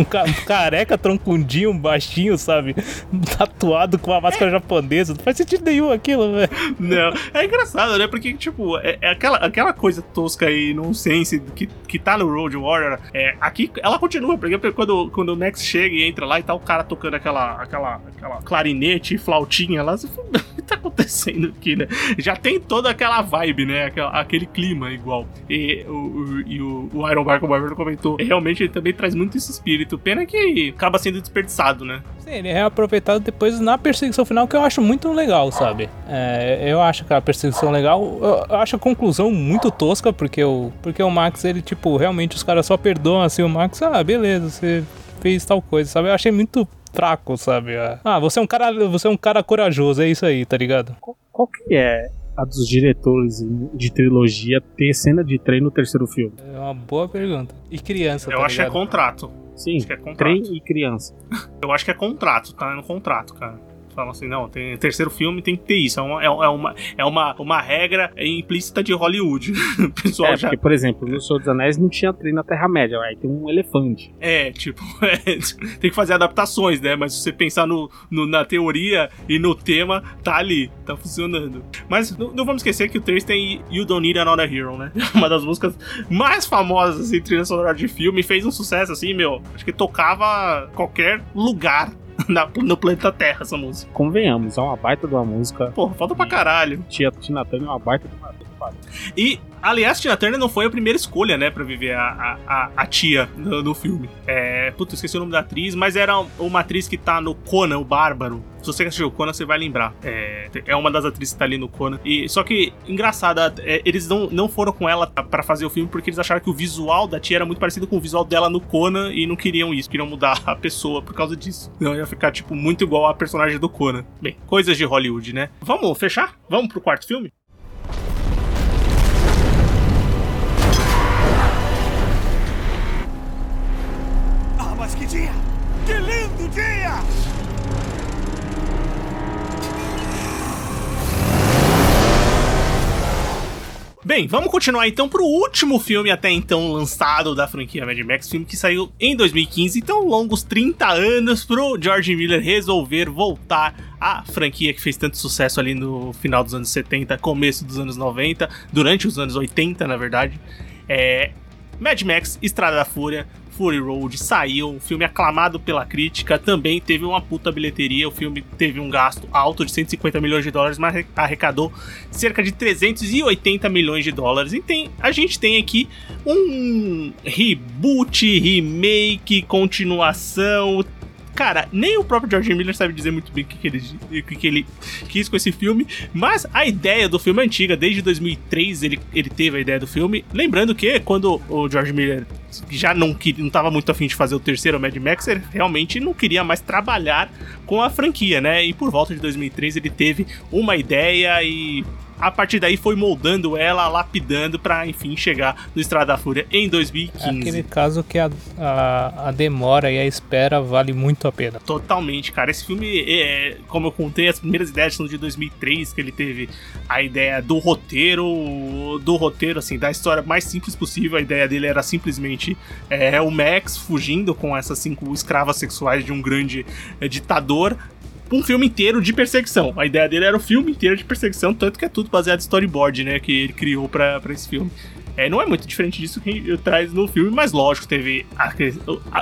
Um, ca- careca troncundinho, baixinho, sabe? Tatuado com uma máscara japonesa. Não faz sentido nenhum aquilo, velho. Não, é engraçado, né? Porque, tipo, é, é aquela, aquela coisa tosca e nonsense que, que tá no Road Warrior. É, aqui ela continua, porque quando, quando o Max chega e entra lá e tá o cara tocando aquela, aquela, aquela clarinete e flautinha lá, você fala, o que tá acontecendo aqui, né? Já tem toda aquela vibe, né? Aquela- aquele clima igual. E o, o, e o, o Iron o Everton comentou, realmente ele também traz muito esse espírito. Pena que acaba sendo desperdiçado, né? Sim, ele é reaproveitado depois na perseguição final, que eu acho muito legal, sabe? É, eu acho que a perseguição legal. Eu, acho a conclusão muito tosca, porque o, porque o Max, ele, tipo, realmente os caras só perdoam assim o Max. Ah, beleza, você fez tal coisa, sabe? Eu achei muito fraco, sabe? Ah, você é um cara, você é um cara corajoso, é isso aí, tá ligado? Qual, qual que é a dos diretores de trilogia ter cena de trem no terceiro filme? É uma boa pergunta. E criança, Eu tá acho que é contrato. Sim, Acho que é contrato. trem e criança. Eu acho que é contrato, tá no contrato, cara. Falam assim, não, tem terceiro filme tem que ter isso. É uma, é, é uma, é uma, uma regra implícita de Hollywood. O pessoal É, já. porque, por exemplo, no Senhor dos Anéis não tinha trem na Terra-média, aí tem um elefante. É, tipo, é, tem que fazer adaptações, né? Mas se você pensar no, no- na teoria e no tema, tá ali, tá funcionando. Mas não, não vamos esquecer que o 3 tem You Don't Need Another Hero, né? Uma das músicas mais famosas assim, trilha sonora de filme. Fez um sucesso assim, meu. Acho que tocava qualquer lugar na- no planeta Terra essa música. Convenhamos, é uma baita de uma música. Pô, falta pra caralho. Tia Tina Turner é uma baita E, aliás, Tina Turner não foi a primeira escolha, né, pra viver a, a, a- tia no, no filme. É, puta, esqueci o nome da atriz, mas era uma atriz que tá no Conan, o Bárbaro. Se você assistiu o Conan, você vai lembrar. É, é uma das atrizes que tá ali no Conan. E, só que, engraçado, é, eles não, não foram com ela pra fazer o filme porque eles acharam que o visual da tia era muito parecido com o visual dela no Conan e não queriam isso, queriam mudar a pessoa por causa disso. Não, ia ficar, tipo, muito igual a personagem do Conan. Bem, coisas de Hollywood, né? Vamos fechar? Vamos pro quarto filme? Mas que dia! Que lindo dia! Bem, vamos continuar então pro último filme até então lançado da franquia Mad Max, filme que saiu em 2015, então longos 30 anos pro George Miller resolver voltar à franquia que fez tanto sucesso ali no final dos anos 70, começo dos anos 90, durante os anos 80, na verdade. É Mad Max Estrada da Fúria, Fury Road saiu, um filme aclamado pela crítica, também teve uma puta bilheteria, o filme teve um gasto alto de 150 milhões de dólares, mas arrecadou cerca de 380 milhões de dólares. E tem, a gente tem aqui um reboot, remake, continuação. Cara, nem o próprio George Miller sabe dizer muito bem o que, que, ele, que, que ele quis com esse filme, mas a ideia do filme é antiga, desde 2003 ele, ele teve a ideia do filme. Lembrando que quando o George Miller já não, queria, não muito afim de fazer o terceiro Mad Max, ele realmente não queria mais trabalhar com a franquia, né? E por volta de 2003 ele teve uma ideia e a partir daí foi moldando ela, lapidando pra enfim chegar no Estrada da Fúria em É 2015. aquele caso que a, a, a demora e a espera vale muito a pena. Totalmente, cara. Esse filme, é, como eu contei, as primeiras ideias são de 2003, que ele teve a ideia do roteiro, do roteiro, assim, da história mais simples possível. A ideia dele era simplesmente é, o Max fugindo com essas cinco escravas sexuais de um grande é, ditador. Um filme inteiro de perseguição. A ideia dele era o filme inteiro de perseguição, tanto que é tudo baseado em storyboard, né? Que ele criou pra esse filme. É, não é muito diferente disso que traz no filme, mas lógico, teve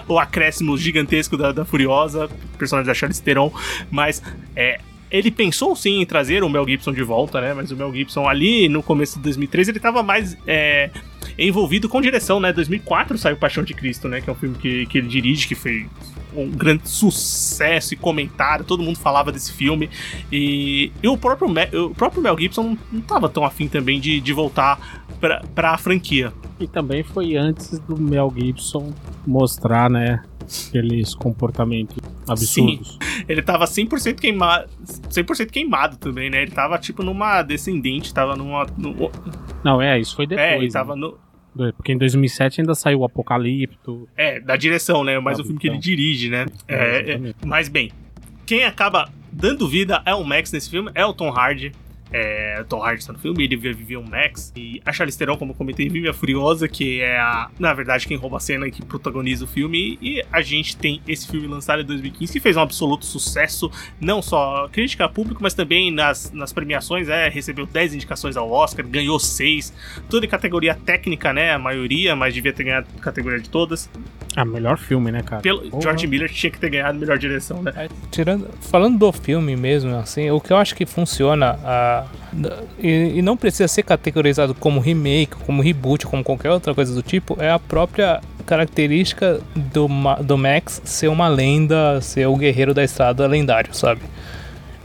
o acréscimo gigantesco da, da Furiosa, personagem da Charlize Theron, mas é, ele pensou sim em trazer o Mel Gibson de volta, né? Mas o Mel Gibson ali no começo de 2013 ele tava mais é, envolvido com direção, né? 2004 saiu Paixão de Cristo, né? Que é um filme que, que ele dirige, que foi um grande sucesso e comentário, todo mundo falava desse filme. E, e o, próprio Me- o próprio Mel Gibson não, não tava tão afim também de, de voltar pra, pra franquia. E também foi antes do Mel Gibson mostrar, né, aqueles comportamentos absurdos. Ele tava 100% queimado, 100% queimado também, né? Ele tava tipo numa descendente, tava numa. num- Não, é, isso foi depois. é, ele né? tava no. Porque em 2007 ainda saiu o Apocalipto. É, da direção, né? Mas Ah, o filme que ele então. dirige, né? É, É, é, mas bem, quem acaba dando vida é o Max nesse filme, é o Tom Hardy. É, o Tom Hardy está no filme, ele viver um Max. E a Charlize Theron, como eu comentei, vive a Furiosa, que é a, na verdade, quem rouba a cena e que protagoniza o filme. E a gente tem esse filme lançado em 2015, que fez um absoluto sucesso, não só crítica a público, mas também nas, nas premiações, é, recebeu 10 indicações ao Oscar, ganhou 6, tudo em categoria técnica, né, a maioria, mas devia ter ganhado categoria de todas. Ah, melhor filme, né, cara? Pelo, Porra. George Miller tinha que ter ganhado melhor direção, né? É, tirando, falando do filme mesmo, assim, o que eu acho que funciona a, e, e não precisa ser categorizado como remake, como reboot, como qualquer outra coisa do tipo, é a própria característica do, do Max ser uma lenda, ser o guerreiro da estrada lendário, sabe?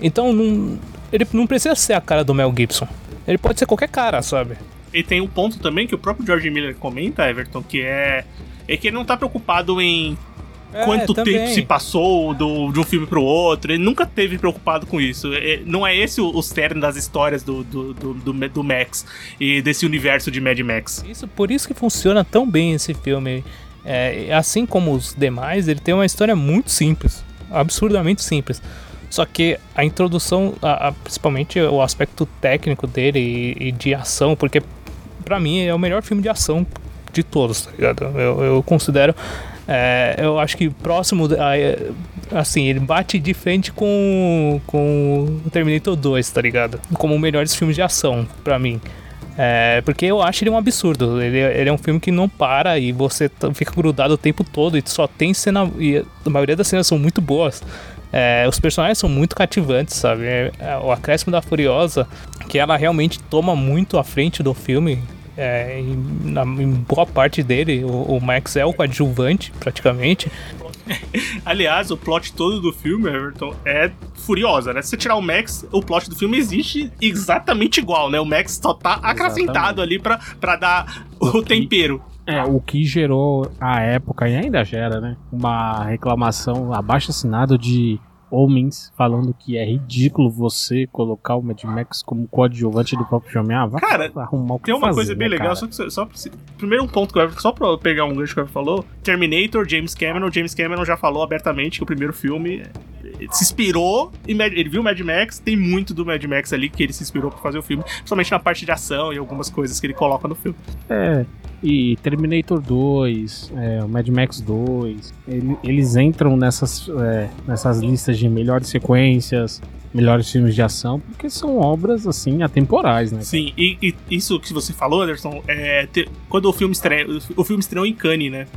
Então não, ele não precisa ser a cara do Mel Gibson. Ele pode ser qualquer cara, sabe? E tem um ponto também que o próprio George Miller comenta, Everton, que é, é que ele não tá preocupado em É, quanto também. tempo se passou do, de um filme pro outro. Ele nunca teve preocupado com isso. É, não é esse o, o cerne das histórias do, do, do, do, do Max e desse universo de Mad Max. Isso, por isso que funciona tão bem esse filme. É, assim como os demais, ele tem uma história muito simples, absurdamente simples. Só que a introdução, a- a- principalmente o aspecto técnico dele e, e de ação, porque pra mim é o melhor filme de ação de todos, tá ligado? Eu, eu considero, é, eu acho que próximo, é, assim, ele bate de frente com, com o Terminator 2, tá ligado? Como melhores filmes de ação, pra mim. É, porque eu acho ele um absurdo. Ele, ele é um filme que não para e você fica grudado o tempo todo e só tem cena. E a maioria das cenas são muito boas. É, os personagens são muito cativantes, sabe? É, é, o acréscimo da Furiosa, que ela realmente toma muito à frente do filme. É, em, na- em boa parte dele, o, o Max é o coadjuvante, praticamente. Aliás, o plot todo do filme, Everton, é furiosa, né? Se você tirar o Max, o plot do filme existe exatamente igual, né? O Max só tá acrescentado ali pra, pra dar o tempero. É, o que gerou à época, e ainda gera, né? Uma reclamação abaixo assinado de homens falando que é ridículo você colocar o Mad Max como coadjuvante do próprio filme. Ah, vai Cara, arrumar o que Tem uma fazer, coisa bem né, legal, cara? só que só, primeiro um ponto que eu, só pra pegar um gancho que o Everton falou, Terminator, James Cameron, James Cameron já falou abertamente que o primeiro filme eh, se inspirou em Mad, ele viu Mad Max, tem muito do Mad Max ali que ele se inspirou pra fazer o filme, principalmente na parte de ação e algumas coisas que ele coloca no filme. É, e Terminator 2, é, Mad Max 2, ele- eles entram nessas, é, nessas listas de melhores sequências, melhores filmes de ação, porque são obras, assim, atemporais, né? Sim, e, e isso que você falou, Anderson, é te- quando o filme estreia, o filme estreou em Cannes, né?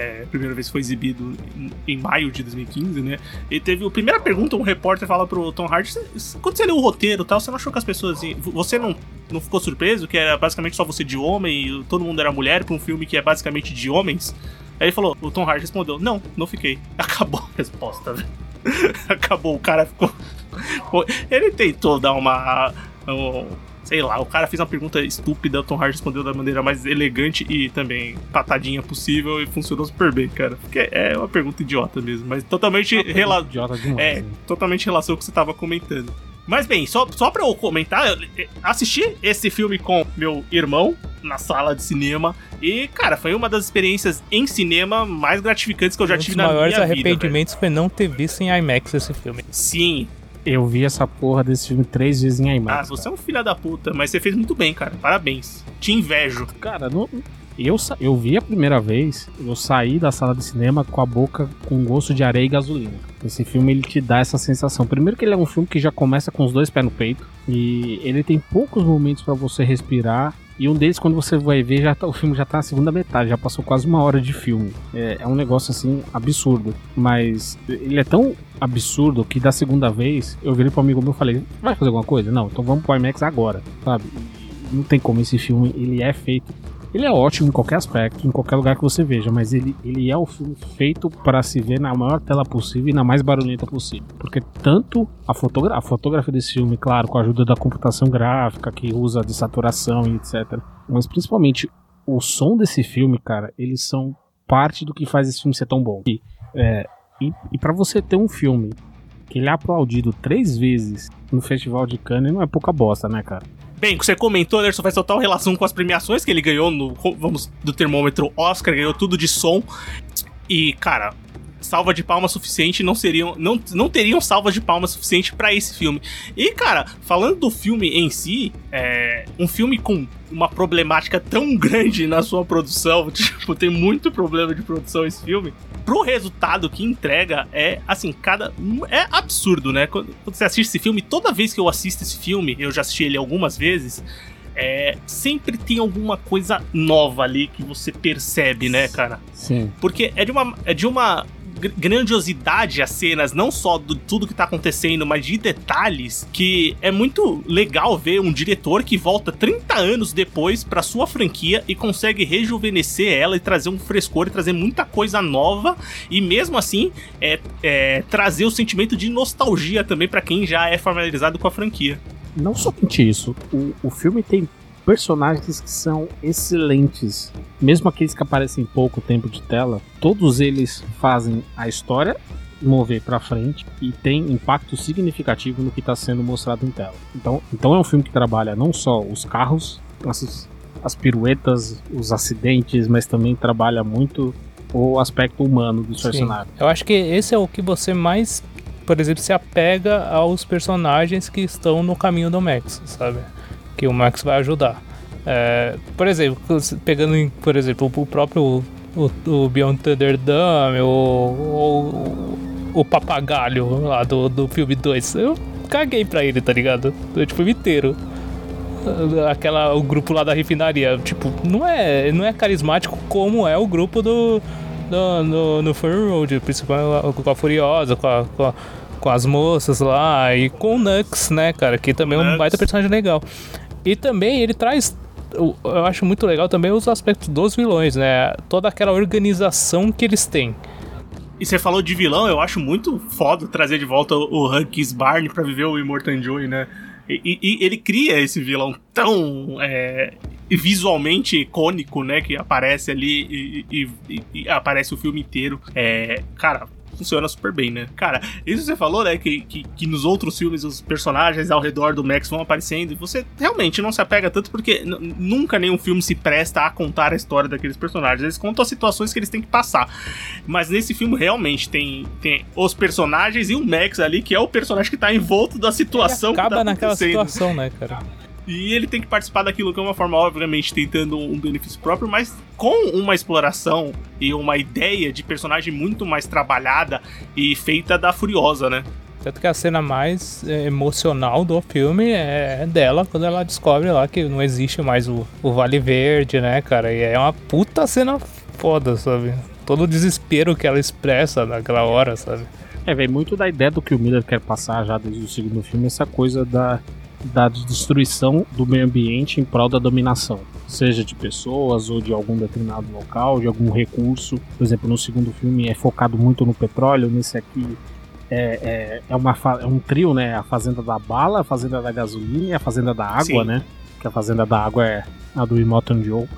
É, primeira vez foi exibido em, em maio de 2015, né? E teve a primeira pergunta, um repórter fala pro Tom Hardy, "Cê- quando você leu o roteiro tal, você não achou que as pessoas, você não, não ficou surpreso que era basicamente só você de homem e todo mundo era mulher pra um filme que é basicamente de homens? Aí ele falou, o Tom Hardy respondeu, não, não fiquei. Acabou a resposta, velho. Acabou, o cara ficou... Ele tentou dar uma... um- sei lá, o cara fez uma pergunta estúpida, o Tom Hardy respondeu da maneira mais elegante e também patadinha possível e funcionou super bem, cara. Porque é uma pergunta idiota mesmo, mas totalmente rela Idiota demais, é, né? totalmente em relação ao que você tava comentando. Mas bem, só, só pra eu comentar, eu eh, assisti esse filme com meu irmão na sala de cinema e, cara, foi uma das experiências em cinema mais gratificantes que eu já um tive na minha maiores vida. velho. arrependimentos foi não ter visto em IMAX esse filme. Sim. Eu vi essa porra desse filme três vezes em Ah, IMAX. você é um filho da puta, mas você fez muito bem, cara. Parabéns. Te invejo. Cara, não- eu, eu vi a primeira vez, eu saí da sala de cinema com a boca com gosto de areia e gasolina. Esse filme ele te dá essa sensação. Primeiro que ele é um filme que já começa com os dois pés no peito e ele tem poucos momentos pra você respirar E um deles, quando você vai ver, já tá, o filme já tá na segunda metade, já passou quase uma hora de filme. É, é um negócio assim absurdo. Mas ele é tão absurdo que da segunda vez eu virei pro amigo meu e falei: Vai fazer alguma coisa? Não, então vamos pro IMAX agora, sabe? Não tem como esse filme, ele é feito ele é ótimo em qualquer aspecto, em qualquer lugar que você veja, mas ele, ele é o filme feito para se ver na maior tela possível e na mais barulhenta possível. Porque tanto a, fotogra a fotografia desse filme, claro, com a ajuda da computação gráfica, que usa de saturação e etc. Mas principalmente o som desse filme, cara, eles são parte do que faz esse filme ser tão bom. E, é, e, e para você ter um filme que ele é aplaudido três vezes no Festival de Cannes, não é pouca bosta, né, cara? Bem, você comentou, Anderson, faz total relação com as premiações que ele ganhou no, vamos, do termômetro Oscar, ganhou tudo de som. E, cara, salva de palmas suficiente não seriam não, não teriam salva de palmas suficiente para esse filme. E cara, falando do filme em si, é um filme com uma problemática tão grande na sua produção, tipo, tem muito problema de produção esse filme. Pro resultado que entrega é assim, cada é absurdo, né? Quando você assiste esse filme, toda vez que eu assisto esse filme, eu já assisti ele algumas vezes, é, sempre tem alguma coisa nova ali que você percebe, né, cara? Sim. Porque é de uma, é de uma grandiosidade as cenas, não só de tudo que tá acontecendo, mas de detalhes, que é muito legal ver um diretor que volta 30 anos depois para sua franquia e consegue rejuvenescer ela e trazer um frescor e trazer muita coisa nova e mesmo assim é, é trazer o sentimento de nostalgia também para quem já é familiarizado com a franquia. Não somente isso, o, o filme tem personagens que são excelentes. Mesmo aqueles que aparecem pouco tempo de tela, todos eles fazem a história mover para frente e tem impacto significativo no que está sendo mostrado em tela. Então, então é um filme que trabalha não só os carros, as, as piruetas, os acidentes, mas também trabalha muito o aspecto humano dos personagens. Eu acho que esse é o que você mais, por exemplo, se apega aos personagens que estão no caminho do Max, sabe? Que o Max vai ajudar. É, por exemplo, pegando, por exemplo, o próprio o, o Beyond Thunderdome, o, o, o papagaio lá do, do filme 2, eu caguei pra ele, tá ligado? O filme inteiro. Aquela, o grupo lá da refinaria, tipo, não é, não é carismático como é o grupo do, do no, no Fur Road, principalmente com a Furiosa, com a, com a com as moças lá e com o Nux, né, cara, que também é um baita personagem legal. E também ele traz eu, acho muito legal também os aspectos dos vilões, né? Toda aquela organização que eles têm. E você falou de vilão, eu acho muito foda trazer de volta o Hunk's Barney para viver o Immortan Joy, né? E, e, ele cria esse vilão tão é, visualmente icônico, né? Que aparece ali e, e, e, aparece o filme inteiro. É, cara, funciona super bem, né? Cara, isso você falou, né? Que, que, que, nos outros filmes os personagens ao redor do Max vão aparecendo e você realmente não se apega tanto porque nunca nenhum filme se presta a contar a história daqueles personagens. Eles contam as situações que eles têm que passar. Mas nesse filme realmente tem, tem os personagens e o Max ali, que é o personagem que tá envolto da situação. Ele acaba tá naquela situação, né, cara? E ele tem que participar daquilo de uma forma, obviamente, tentando um benefício próprio, mas com uma exploração e uma ideia de personagem muito mais trabalhada e feita da Furiosa, né? Tanto que a cena mais é, emocional do filme é dela quando ela descobre lá que não existe mais o, o Vale Verde, né, cara? E é uma puta cena foda, sabe? Todo o desespero que ela expressa naquela hora, sabe? É, vem muito da ideia do que o Miller quer passar já desde o segundo filme, essa coisa da da destruição do meio ambiente em prol da dominação, seja de pessoas ou de algum determinado local, de algum recurso. Por exemplo, no segundo filme é focado muito no petróleo, nesse aqui é, é, é, uma, é um trio, né? A fazenda da bala, a fazenda da gasolina e a fazenda da água, Sim. né? Que a fazenda da água é a do Imoton Joe.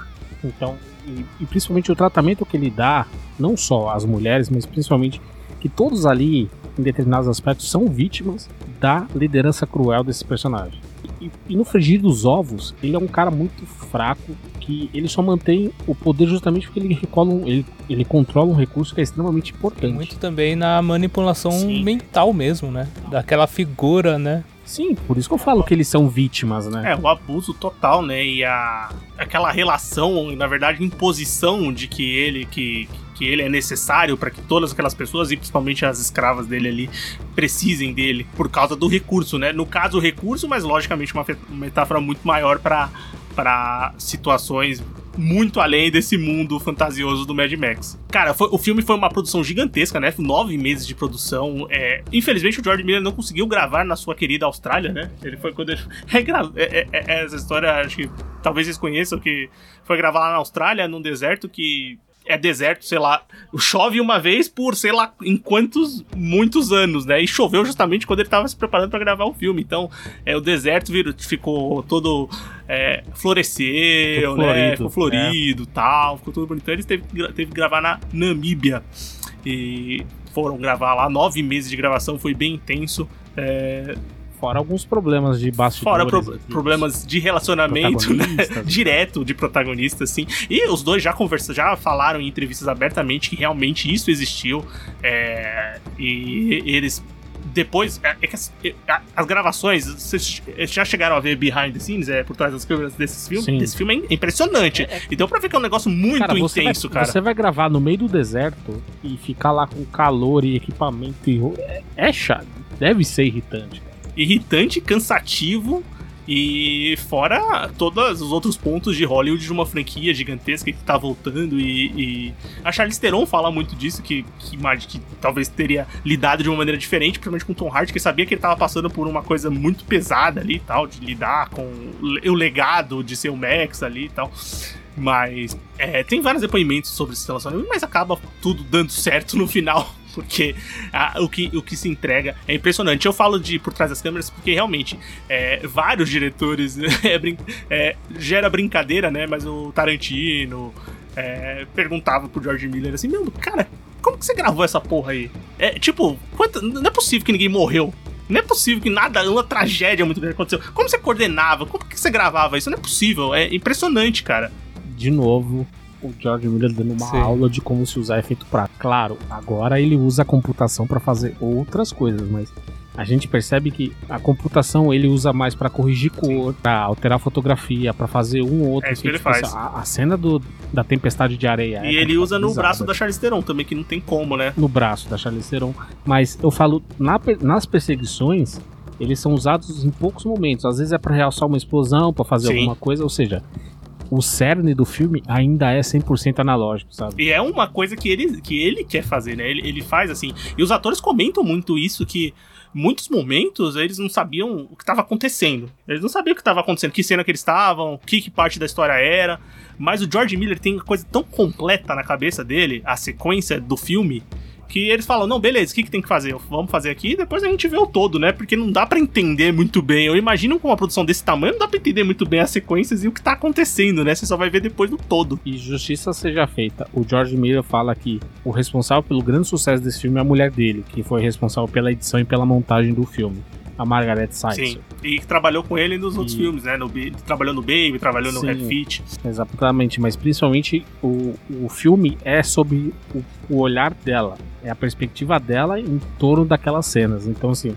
Então, e, e principalmente o tratamento que ele dá, não só às mulheres, mas principalmente que todos ali em determinados aspectos, são vítimas da liderança cruel desse personagem. E, e, no frigir dos ovos, ele é um cara muito fraco, que ele só mantém o poder justamente porque ele, recola um, ele, ele controla um recurso que é extremamente importante. Muito também na manipulação Sim. mental mesmo, né? Daquela figura, né? Sim, por isso que eu falo que eles são vítimas, né? É, o abuso total, né? E a aquela relação, na verdade, imposição de que ele que, que ele é necessário para que todas aquelas pessoas, e principalmente as escravas dele ali, precisem dele por causa do recurso, né? No caso, o recurso, mas logicamente uma metáfora muito maior para para situações muito além desse mundo fantasioso do Mad Max. Cara, foi- o filme foi uma produção gigantesca, né? Nove meses de produção. É, infelizmente, o George Miller não conseguiu gravar na sua querida Austrália, né? Ele foi quando ele. é- é- é- essa história, acho que talvez vocês conheçam, que foi gravar lá na Austrália, num deserto que. É deserto, sei lá, chove uma vez por sei lá em quantos, muitos anos, né? E choveu justamente quando ele tava se preparando pra gravar o filme. Então, é, o deserto virou, ficou todo é, floresceu, Ficou né? florido, Ficou florido tal, ficou tudo bonito. Então eles teve, teve que gravar na Namíbia. E foram gravar lá, nove meses de gravação, foi bem intenso. É, Fora alguns problemas de bastidores. fora pro- aqui, problemas de relacionamento, né? protagonistas. Direto de protagonista, assim. E os dois já conversam, já falaram em entrevistas abertamente que realmente isso existiu. é, e eles. Depois, é, é que as, é, a- as gravações, vocês já chegaram a ver behind the scenes, é, por trás das câmeras desses filmes? Sim. Esse filme é impressionante. E deu pra ver que é um negócio muito Cara, intenso, vai, cara. Você vai gravar no meio do deserto e ficar lá com calor e equipamento. E... É, é chato. Deve ser irritante. cara. Irritante, cansativo e fora todos os outros pontos de Hollywood de uma franquia gigantesca que tá voltando e, e a Charlize Theron fala muito disso que, que, que talvez teria lidado de uma maneira diferente, principalmente com Tom Hardy, que sabia que ele tava passando por uma coisa muito pesada ali e tal, de lidar com o legado de ser o Max ali e tal. Mas é, tem vários depoimentos sobre esse relacionamento, mas acaba tudo dando certo no final. Porque ah, o, que, o que se entrega é impressionante. Eu falo de por trás das câmeras porque realmente é, vários diretores é, brin- é, gera brincadeira, né? Mas o Tarantino é, perguntava pro George Miller assim: Meu, cara, como que você gravou essa porra aí? É tipo, quanta- não é possível que ninguém morreu. Não é possível que nada, uma tragédia muito grande aconteceu. Como você coordenava? Como que você gravava isso? Não é possível. É impressionante, cara. De novo, o George Miller dando uma Sim. aula de como se usar efeito prático. Claro, agora ele usa a computação para fazer outras coisas, mas a gente percebe que a computação ele usa mais para corrigir cor, para alterar a fotografia, para fazer um ou outro. É isso que ele efeito faz. A, a cena do, da tempestade de areia. é e ele usa no braço da Charlize Theron também, que não tem como, né? no braço da Charlize Theron, mas eu falo na nas perseguições eles são usados em poucos momentos. Às vezes é pra realçar uma explosão, pra fazer Sim. alguma coisa, ou seja, o cerne do filme ainda é 100% analógico, sabe? E é uma coisa que ele, que ele quer fazer, né? Ele, ele faz assim. E os atores comentam muito isso, que muitos momentos eles não sabiam o que estava acontecendo. Eles não sabiam o que estava acontecendo, que cena que eles estavam, que, que parte da história era. Mas o George Miller tem uma coisa tão completa na cabeça dele, a sequência do filme, que eles falam, não, beleza, o que, que tem que fazer? Vamos fazer aqui e depois a gente vê o todo, né? Porque não dá pra entender muito bem. Eu imagino com uma produção desse tamanho, não dá pra entender muito bem as sequências e o que tá acontecendo, né? Você só vai ver depois do todo. E justiça seja feita. O George Miller fala que o responsável pelo grande sucesso desse filme é a mulher dele, que foi responsável pela edição e pela montagem do filme, a Margaret Saitzer. Sim, e que trabalhou com ele nos outros E- filmes, né? No, Ba- trabalhou no Baby, trabalhou no Sim. Red Fit. Exatamente, mas principalmente o, o filme é sobre o, o olhar dela, é a perspectiva dela em torno daquelas cenas. Então, assim,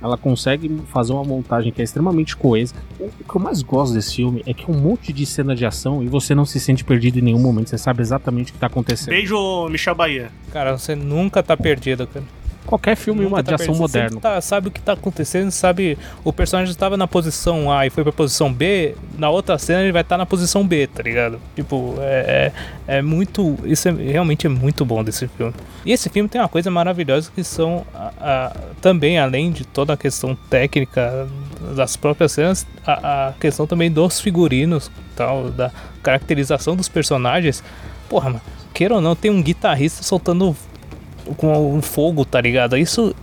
ela consegue fazer uma montagem que é extremamente coesa. O, o que eu mais gosto desse filme é que é um monte de cena de ação e você não se sente perdido em nenhum momento, você sabe exatamente o que tá acontecendo. Beijo, Michel Bahia. Cara, você nunca tá perdido, cara. Qualquer filme uma tá de ação moderno. tá- sabe o que tá acontecendo, sabe o personagem estava na posição A e foi pra posição B, na outra cena ele vai estar na posição B, tá ligado? Tipo, é, é, é muito. Isso é, realmente é muito bom desse filme. E esse filme tem uma coisa maravilhosa que são a- a- também, além de toda a questão técnica das próprias cenas, a, a questão também dos figurinos, tal, da caracterização dos personagens. Porra, mano, queira ou não, tem um guitarrista soltando com um fogo, tá ligado? Isso,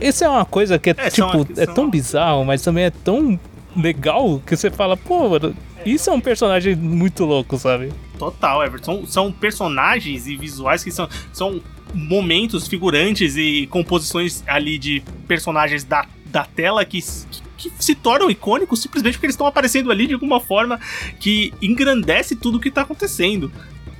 isso é uma coisa que é, É, tipo, é tão bizarro, mas também é tão legal que você fala, pô, mano, isso é um personagem muito louco, sabe? Total, Everton. São, são personagens e visuais que são, são momentos, figurantes e composições ali de personagens da, da tela que, que, que se tornam icônicos simplesmente porque eles estão aparecendo ali de alguma forma que engrandece tudo que tá acontecendo.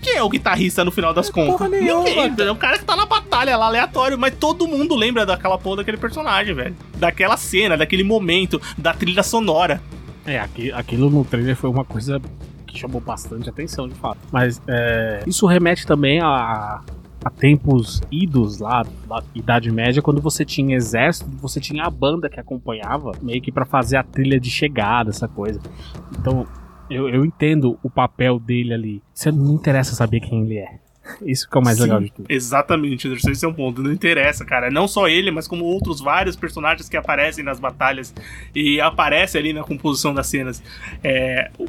Quem é o guitarrista no final das contas? porra nenhuma, Ninguém. É o cara que tá na batalha lá, aleatório, mas todo mundo lembra daquela porra daquele personagem, velho. Daquela cena, daquele momento, da trilha sonora. É, aqui- aquilo no trailer foi uma coisa que chamou bastante atenção, de fato. Mas é, isso remete também a, a tempos idos lá, da Idade Média, quando você tinha exército, você tinha a banda que acompanhava, meio que pra fazer a trilha de chegada, essa coisa. Então, Eu, eu entendo o papel dele ali. Você não interessa saber quem ele é. Isso que é o mais Sim, legal de tudo. Exatamente, Anderson, esse é um ponto. Não interessa, cara. Não só ele, mas como outros vários personagens que aparecem nas batalhas e aparecem ali na composição das cenas. É, o,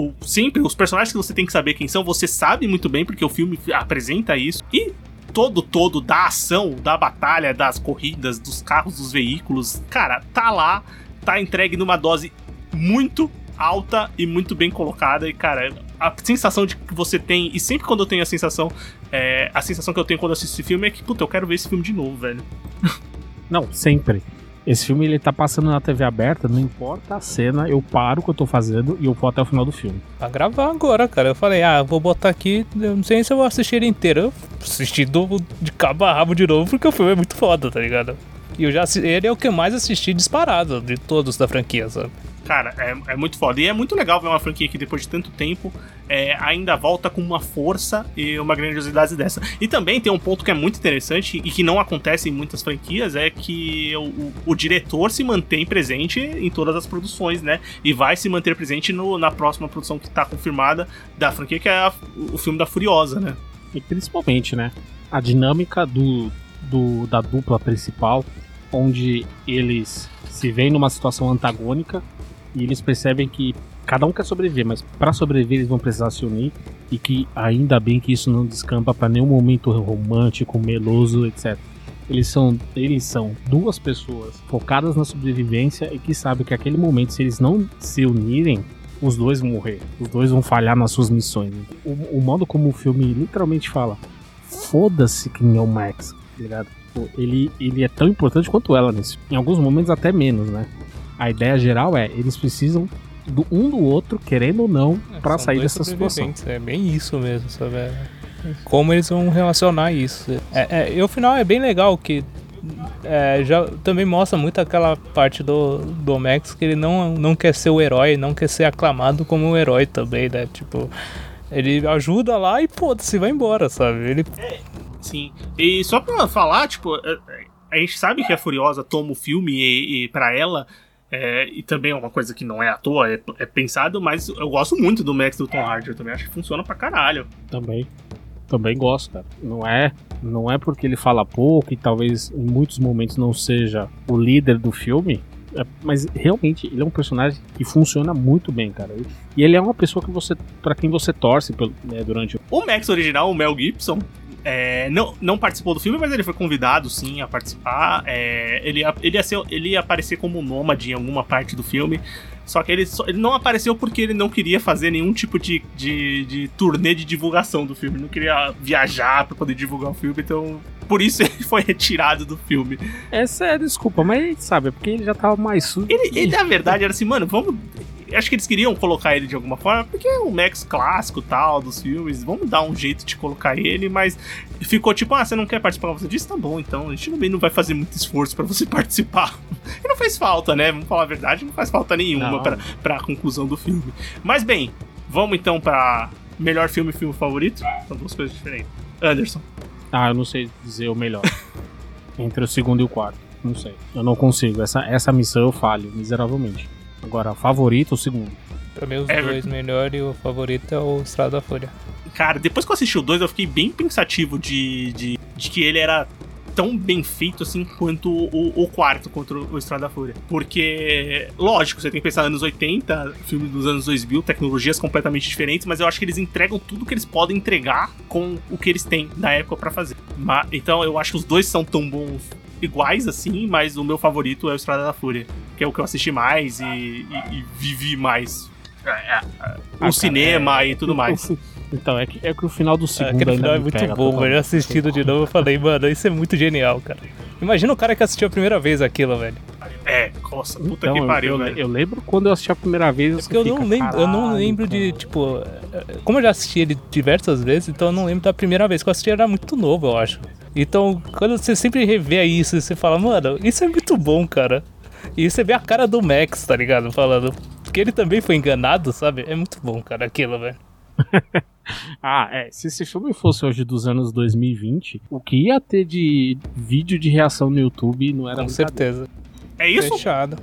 o- sempre, os personagens que você tem que saber quem são, você sabe muito bem, porque o filme apresenta isso. E todo, todo da ação, da batalha, das corridas, dos carros, dos veículos, cara, tá lá, tá entregue numa dose muito alta e muito bem colocada. E, cara, a sensação de que você tem, e sempre quando eu tenho a sensação, é, a sensação que eu tenho quando eu assisto esse filme é que, puta, eu quero ver esse filme de novo, velho. Não, sempre. Esse filme ele tá passando na TV aberta, não importa a cena, eu paro o que eu tô fazendo e eu vou até o final do filme. Pra gravar agora, cara. Eu falei, ah, vou botar aqui. Eu não sei se eu vou assistir ele inteiro. Eu assisti do, de cabo a rabo de novo, porque o filme é muito foda, tá ligado? E eu já ele é o que eu mais assisti disparado de todos da franquia, sabe? Cara, é, é muito foda. E é muito legal ver uma franquia que depois de tanto tempo é, ainda volta com uma força e uma grandiosidade dessa. E também tem um ponto que é muito interessante e que não acontece em muitas franquias: é que o, o- o diretor se mantém presente em todas as produções, né? E vai se manter presente no- na próxima produção que tá confirmada da franquia, que é a- o filme da Furiosa, né? E principalmente, né, a dinâmica do, do da dupla principal, onde eles se veem numa situação antagônica e eles percebem que cada um quer sobreviver, mas para sobreviver eles vão precisar se unir e que ainda bem que isso não descampa para nenhum momento romântico, meloso, etc. Eles são, eles são duas pessoas focadas na sobrevivência e que sabem que aquele momento, se eles não se unirem, os dois vão morrer. Os dois vão falhar nas suas missões. O, o modo como o filme literalmente fala: foda-se quem é o Max, tá ligado? Ele, ele é tão importante quanto ela nisso. Em alguns momentos, até menos, né? A ideia geral é: eles precisam do um do outro, querendo ou não, pra São sair dessa situação. É bem isso mesmo, sabe? É- Como eles vão relacionar isso. É, é, e o final é bem legal, que é, já também mostra muito aquela parte do, do Max que ele não, não quer ser o herói, não quer ser aclamado como o herói também, né? Tipo, ele ajuda lá e pô, se vai embora, sabe? Ele Sim. E só pra falar, tipo, é- é- a gente sabe que a Furiosa toma o filme e, e para ela. É, e também é uma coisa que não é à toa, é, é pensado, mas eu gosto muito do Max do Tom Hardy. Eu também acho que funciona pra caralho. Também. Também gosto, cara. Não é, não é porque ele fala pouco e talvez em muitos momentos não seja o líder do filme, é- mas realmente ele é um personagem que funciona muito bem, cara. E ele é uma pessoa que você, para quem você torce pelo- né, durante o O Max original, o Mel Gibson, é, não, não participou do filme, mas ele foi convidado sim a participar. É, ele, ia- ele, ia ser- ele ia aparecer como nômade em alguma parte do filme. Só que ele, só- ele não apareceu porque ele não queria fazer nenhum tipo de, de, de turnê de divulgação do filme. Ele não queria viajar pra poder divulgar o filme, então. Por isso ele foi retirado do filme. Essa é a desculpa, mas sabe, é porque ele já tava mais sujo. Ele, ele, na verdade, era assim, mano, vamos. Acho que eles queriam colocar ele de alguma forma, porque é o Max clássico tal dos filmes, vamos dar um jeito de colocar ele, mas ficou tipo, ah, você não quer participar? Você disse, tá bom, então a gente também não vai fazer muito esforço pra você participar. E não fez falta, né? Vamos falar a verdade, não faz falta nenhuma pra, pra conclusão do filme. Mas bem, vamos então pra melhor filme e filme favorito? São duas coisas diferentes. Anderson. Ah, eu não sei dizer o melhor. Entre o segundo e o quarto. Não sei. Eu não consigo. Essa, essa missão eu falho miseravelmente. Agora, favorito, o segundo. Pra mim, os Everton. dois melhores e o favorito é o Estrada da Fúria. Cara, depois que eu assisti o 2, eu fiquei bem pensativo de, de, de que ele era tão bem feito assim quanto o, o quarto contra o Estrada da Fúria. Porque, lógico, você tem que pensar anos 80, filme dos anos 2000, tecnologias completamente diferentes, mas eu acho que eles entregam tudo que eles podem entregar com o que eles têm na época pra fazer. Ma- então eu acho que os dois são tão bons iguais assim, mas o meu favorito é o Estrada da Fúria, que é o que eu assisti mais e, e- e vivi mais. É, é, é, o cara, cinema e tudo mais. Então, é que, é que o final do segundo Aquele final é muito bom, totalmente. velho. Assistindo de novo, eu falei, mano, isso é muito genial, cara. Imagina o cara que assistiu a primeira vez aquilo, velho. É, nossa, puta Então, que eu- pariu, eu, velho. eu lembro quando eu assisti a primeira vez. É porque eu não fica, lembro, eu não "Caralho, lembro de, cara." tipo. eh, Como eu já assisti ele diversas vezes, então eu não lembro da primeira vez que eu assisti, era muito novo, eu acho. Então, quando você sempre revê isso, você fala, mano, isso é muito bom, cara. E você vê a cara do Max, tá ligado? Falando. Que ele também foi enganado, sabe? É muito bom, cara, aquilo, velho. Ah, é. Se esse filme fosse hoje dos anos 2020, o que ia ter de vídeo de reação no YouTube não era Com certeza. É isso? Fechado.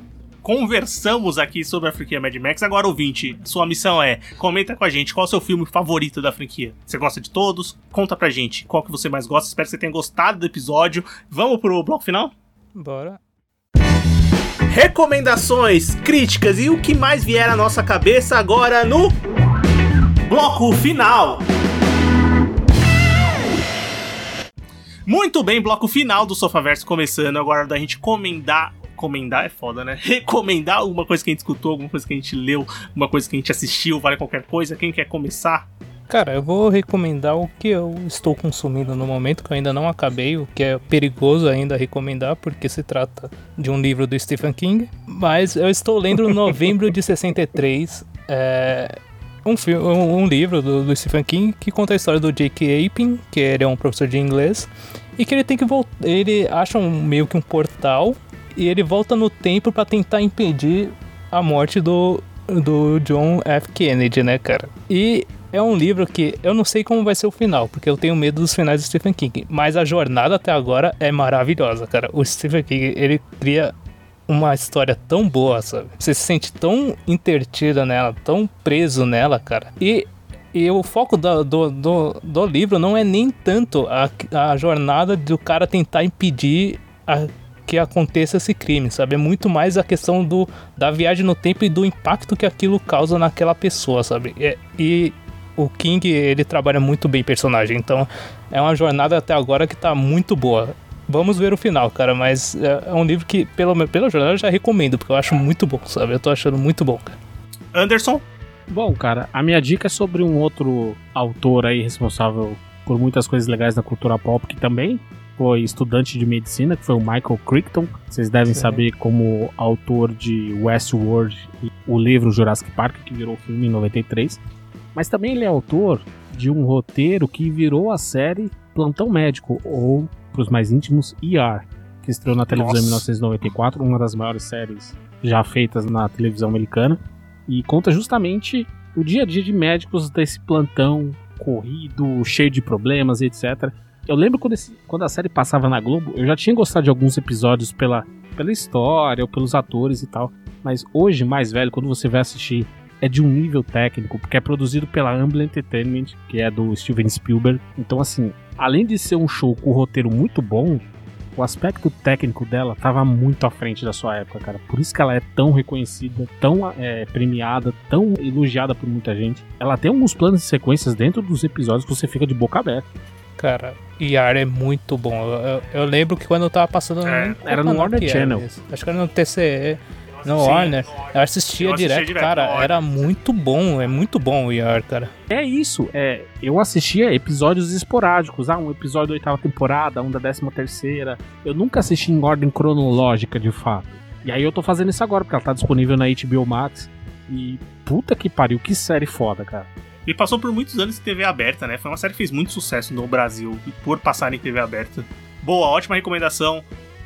Conversamos aqui sobre a franquia Mad Max. Agora, ouvinte, sua missão é comenta com a gente qual é o seu filme favorito da franquia. Você gosta de todos? Conta pra gente qual que você mais gosta. Espero que você tenha gostado do episódio. Vamos pro bloco final? Bora. Recomendações, críticas e o que mais vier à nossa cabeça agora no bloco final. Muito bem, bloco final do Sofaverso começando. Agora da gente comendar. Comendar é foda, né? Recomendar alguma coisa que a gente escutou, alguma coisa que a gente leu, uma coisa que a gente assistiu, vale qualquer coisa. Quem quer começar? Cara, eu vou recomendar o que eu estou consumindo no momento, que eu ainda não acabei, o que é perigoso ainda recomendar, porque se trata de um livro do Stephen King. Mas eu estou lendo Novembro de 63. É, um, filme, um, um livro do, do, Stephen King que conta a história do Jake Apin, que ele é um professor de inglês, e que ele tem que voltar. Ele acha um, meio que um portal e ele volta no tempo para tentar impedir a morte do, do John F. Kennedy, né, cara? E é um livro que eu não sei como vai ser o final, porque eu tenho medo dos finais do Stephen King, mas a jornada até agora é maravilhosa, cara. O Stephen King, ele cria uma história tão boa, sabe? Você se sente tão intertida nela, tão preso nela, cara. E, e o foco do, do, do, do livro não é nem tanto a, a jornada do cara tentar impedir a, que aconteça esse crime, sabe? É muito mais a questão do, da viagem no tempo e do impacto que aquilo causa naquela pessoa, sabe? E, e o King, ele trabalha muito bem personagem, então é uma jornada até agora que tá muito boa. Vamos ver o final, cara, mas é, é um livro que, pelo, pela jornada, eu já recomendo, porque eu acho muito bom, sabe? Eu tô achando muito bom, cara. Anderson? Bom, cara, a minha dica é sobre um outro autor aí responsável por muitas coisas legais da cultura pop, que também foi estudante de medicina, que foi o Michael Crichton. Vocês devem Sim. saber como autor de Westworld e o livro Jurassic Park, que virou filme em 93. Mas também ele é autor de um roteiro que virou a série Plantão Médico, ou para os mais íntimos, ER, que estreou na televisão Nossa. em 1994, uma das maiores séries já feitas na televisão americana, e conta justamente o dia a dia de médicos desse plantão corrido, cheio de problemas, etc. Eu lembro quando, esse, quando a série passava na Globo, eu já tinha gostado de alguns episódios pela, pela história ou pelos atores e tal, mas hoje, mais velho, quando você vai assistir é de um nível técnico, porque é produzido pela Amblin Entertainment, que é do Steven Spielberg. Então, assim, além de ser um show com roteiro muito bom, o aspecto técnico dela estava muito à frente da sua época, cara. Por isso que ela é tão reconhecida, tão é, premiada, tão elogiada por muita gente. Ela tem alguns planos de sequências dentro dos episódios que você fica de boca aberta. Cara, IAR é muito bom. Eu, eu, eu lembro que quando eu tava passando. É, era no Warner Channel. Acho que era no TCE. No Sim. Warner. Eu assistia, eu assistia direto, direto, cara. Era muito bom, é muito bom o ER, cara. É isso, é. Eu assistia episódios esporádicos. Ah, um episódio da oitava temporada, um da décima terceira. Eu nunca assisti em ordem cronológica, de fato. E aí eu tô fazendo isso agora, porque ela tá disponível na HBO Max. E puta que pariu, que série foda, cara. E passou por muitos anos em TV aberta, né? Foi uma série que fez muito sucesso no Brasil por passar em TV aberta. Boa, ótima recomendação.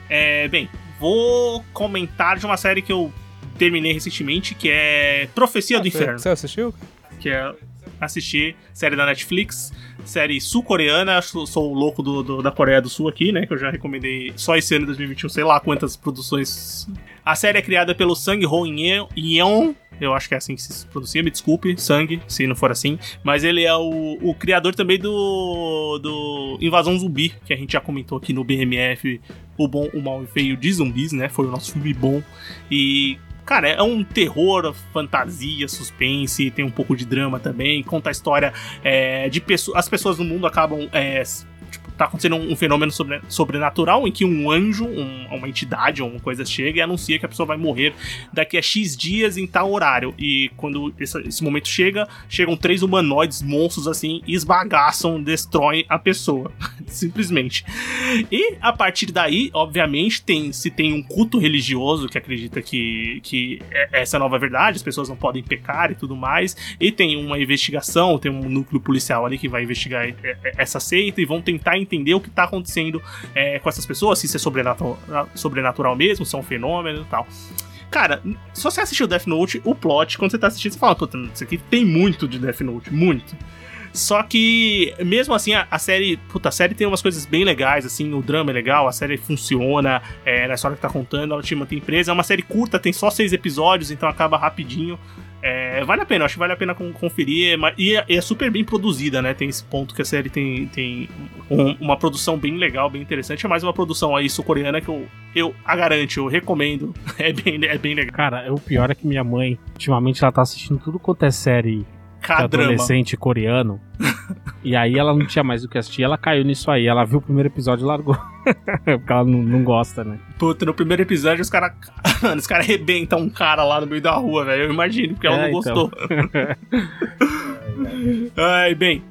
É, bem, vou comentar de uma série que eu terminei recentemente, que é Profecia ah, do Inferno. Você assistiu? Que é assistir série da Netflix, série sul-coreana, sou, sou o louco do, do, da Coreia do Sul aqui, né, que eu já recomendei só esse ano de 2021, sei lá quantas produções. A série é criada pelo Sang Ho Yeon, eu acho que é assim que se pronuncia, me desculpe, Sang, se não for assim, mas ele é o, o criador também do, do Invasão Zumbi, que a gente já comentou aqui no BMF, o bom, o mal e feio de zumbis, né, foi o nosso filme bom, e Cara, é um terror, fantasia, suspense, tem um pouco de drama também. Conta a história é, de pessoas. As pessoas no mundo acabam é, tá acontecendo um, fenômeno sobre, sobrenatural em que um anjo, um, uma entidade uma coisa chega e anuncia que a pessoa vai morrer daqui a X dias em tal horário. E quando esse, esse momento chega, chegam três humanoides monstros assim, esbagaçam, destroem a pessoa. Simplesmente. E a partir daí, obviamente, tem se tem um culto religioso que acredita que, que é, essa é a nova verdade, as pessoas não podem pecar e tudo mais. E tem uma investigação, tem um núcleo policial ali que vai investigar essa seita e vão tentar entender o que tá acontecendo é, com essas pessoas, se isso é sobrenatural, sobrenatural mesmo, se é um fenômeno e tal. Cara, se você assistiu Death Note, o plot, quando você tá assistindo, você fala, puta, isso aqui tem muito de Death Note, muito. Só que, mesmo assim, a, a, série. Puta, a série tem umas coisas bem legais, assim, o drama é legal, a série funciona, é, na história que tá contando, ela te mantém presa. É uma série curta, tem só seis episódios, então acaba rapidinho. É, vale a pena, acho que vale a pena conferir. E é, é, super bem produzida, né? Tem esse ponto que a série tem, tem um, uma produção bem legal, bem interessante. É mais uma produção aí sul-coreana que eu, eu a garanto, eu recomendo. É bem, é bem legal. Cara, o pior é que minha mãe, ultimamente, ela tá assistindo tudo quanto é série adolescente coreano. e aí ela não tinha mais o que assistir, ela caiu nisso aí. Ela viu o primeiro episódio e largou. Porque ela não, não, gosta, né? Puta, no primeiro episódio os caras. os caras arrebentam um cara lá no meio da rua, velho. Eu imagino, porque ela é, não então. gostou. Ai, bem.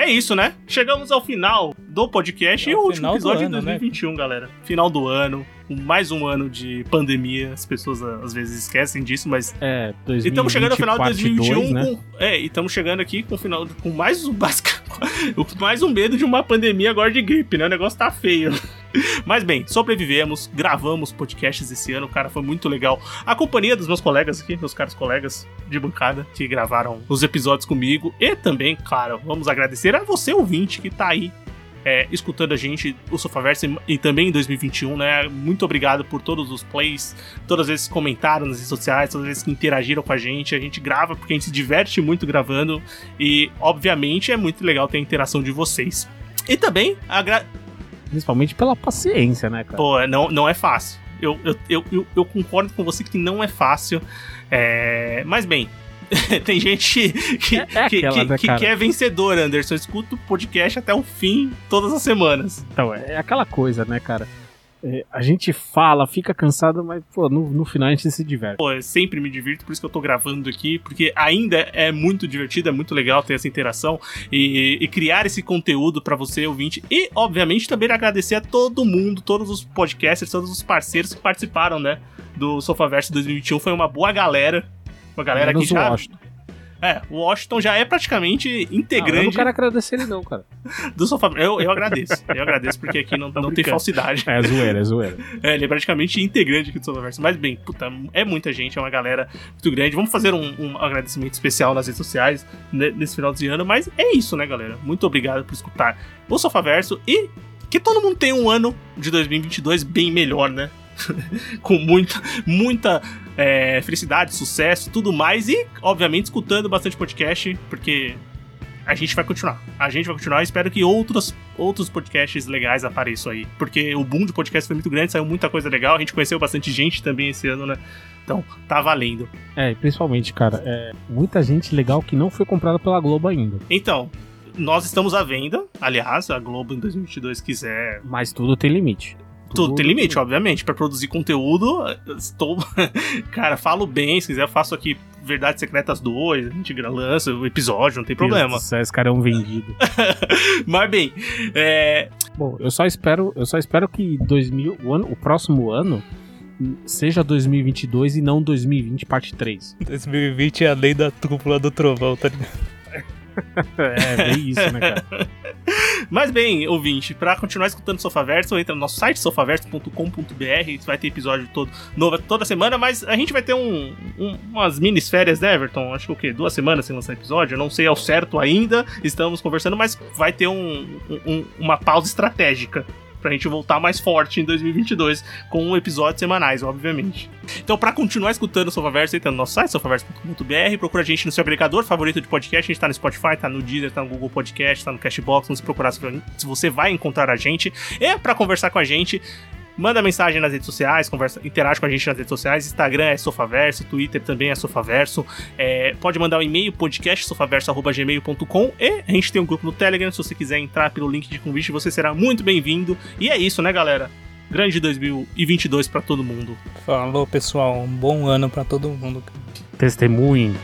É isso, né? Chegamos ao final do podcast é e o último episódio ano, de 2021, né? galera. Final do ano mais um ano de pandemia, as pessoas às vezes esquecem disso, mas. É, 2020, e estamos chegando ao final de 2021 2, né? com. É, e estamos chegando aqui com final com mais um mais um medo de uma pandemia agora de gripe, né? O negócio tá feio. Mas bem, sobrevivemos, gravamos podcasts esse ano, cara, foi muito legal. A companhia dos meus colegas aqui, meus caros colegas de bancada, que gravaram os episódios comigo. E também, claro, vamos agradecer a você, ouvinte, que tá aí é, escutando a gente, o Sofaverso, e também em 2021, né? Muito obrigado por todos os plays, todas as vezes que comentaram nas redes sociais, todas as vezes que interagiram com a gente. A gente grava porque a gente se diverte muito gravando e, obviamente, é muito legal ter a interação de vocês. E também, agra... principalmente pela paciência, né, cara? Pô, não, não é fácil. Eu, eu, eu, eu, eu concordo com você que não é fácil. É... Mas bem, tem gente que, é, é que, aquela, que, né, que, quer vencedor, Anderson. Escuta o podcast até o fim, todas as semanas. Então, é aquela coisa, né, cara? É, a gente fala, fica cansado, mas pô, no, no final a gente se diverte. Pô, eu sempre me divirto, por isso que eu tô gravando aqui, porque ainda é muito divertido, é muito legal ter essa interação e, e criar esse conteúdo para você, ouvinte. E, obviamente, também agradecer a todo mundo, todos os podcasters, todos os parceiros que participaram, né? Do Sofaverso 2021. Foi uma boa galera uma galera Menos que já. Washington. É, o Washington já é praticamente integrante. Não, eu não quero agradecer ele, não, cara. Do sofá. Eu, eu agradeço. Eu agradeço, porque aqui não, não tem falsidade. É, é zoeira, é zoeira. É, ele é praticamente integrante aqui do Sofaverso. Mas bem, puta, é muita gente, é uma galera muito grande. Vamos fazer um, um agradecimento especial nas redes sociais nesse final de ano. Mas é isso, né, galera? Muito obrigado por escutar o Sofaverso e que todo mundo tenha um ano de 2022 bem melhor, né? com muita, muita é, felicidade, sucesso, tudo mais. E, obviamente, escutando bastante podcast, porque a gente vai continuar. A gente vai continuar e espero que outros, outros podcasts legais apareçam aí. Porque o boom de podcast foi muito grande, saiu muita coisa legal. A gente conheceu bastante gente também esse ano, né? Então, tá valendo. É, principalmente, cara, é, muita gente legal que não foi comprada pela Globo ainda. Então, nós estamos à venda. Aliás, a Globo em 2022 quiser. Mas tudo tem limite. Tudo tem limite, obviamente. Para produzir conteúdo, estou. Cara, falo bem. Se quiser, eu faço aqui Verdades Secretas 2. A gente lança o episódio, não tem problema. Deus esse cara é um vendido. Mas bem, é. Bom, eu só espero, eu só espero que 2000, o, ano, o próximo ano seja 2022 e não 2020 parte 3. 2020 é a lei da cúpula do trovão, tá ligado? É, bem isso, né, cara? Mas bem, ouvinte, pra continuar escutando o Sofaverso, entra no nosso site, sofaverso.com.br, vai ter episódio todo, novo toda semana, mas a gente vai ter um, um, umas mini férias, né, Everton? Acho que o quê? Duas semanas sem lançar episódio, eu não sei ao certo ainda, estamos conversando, mas vai ter um, uma pausa estratégica pra gente voltar mais forte em 2022 com episódios semanais, obviamente. Então, para continuar escutando o Sofaverso, entra no nosso site, sofaverso.com.br, procura a gente no seu agregador favorito de podcast, a gente tá no Spotify, tá no Deezer, tá no Google Podcast, tá no Cashbox, vamos procurar se você vai encontrar a gente. E para conversar com a gente, Manda mensagem nas redes sociais, conversa, interage com a gente nas redes sociais. Instagram é Sofaverso, Twitter também é Sofaverso. É, pode mandar um e-mail, podcast sofaverso.gmail.com e a gente tem um grupo no Telegram. Se você quiser entrar pelo link de convite, você será muito bem-vindo. E é isso, né, galera? Grande 2022 para todo mundo. Falou, pessoal. Um bom ano para todo mundo. Testemunho.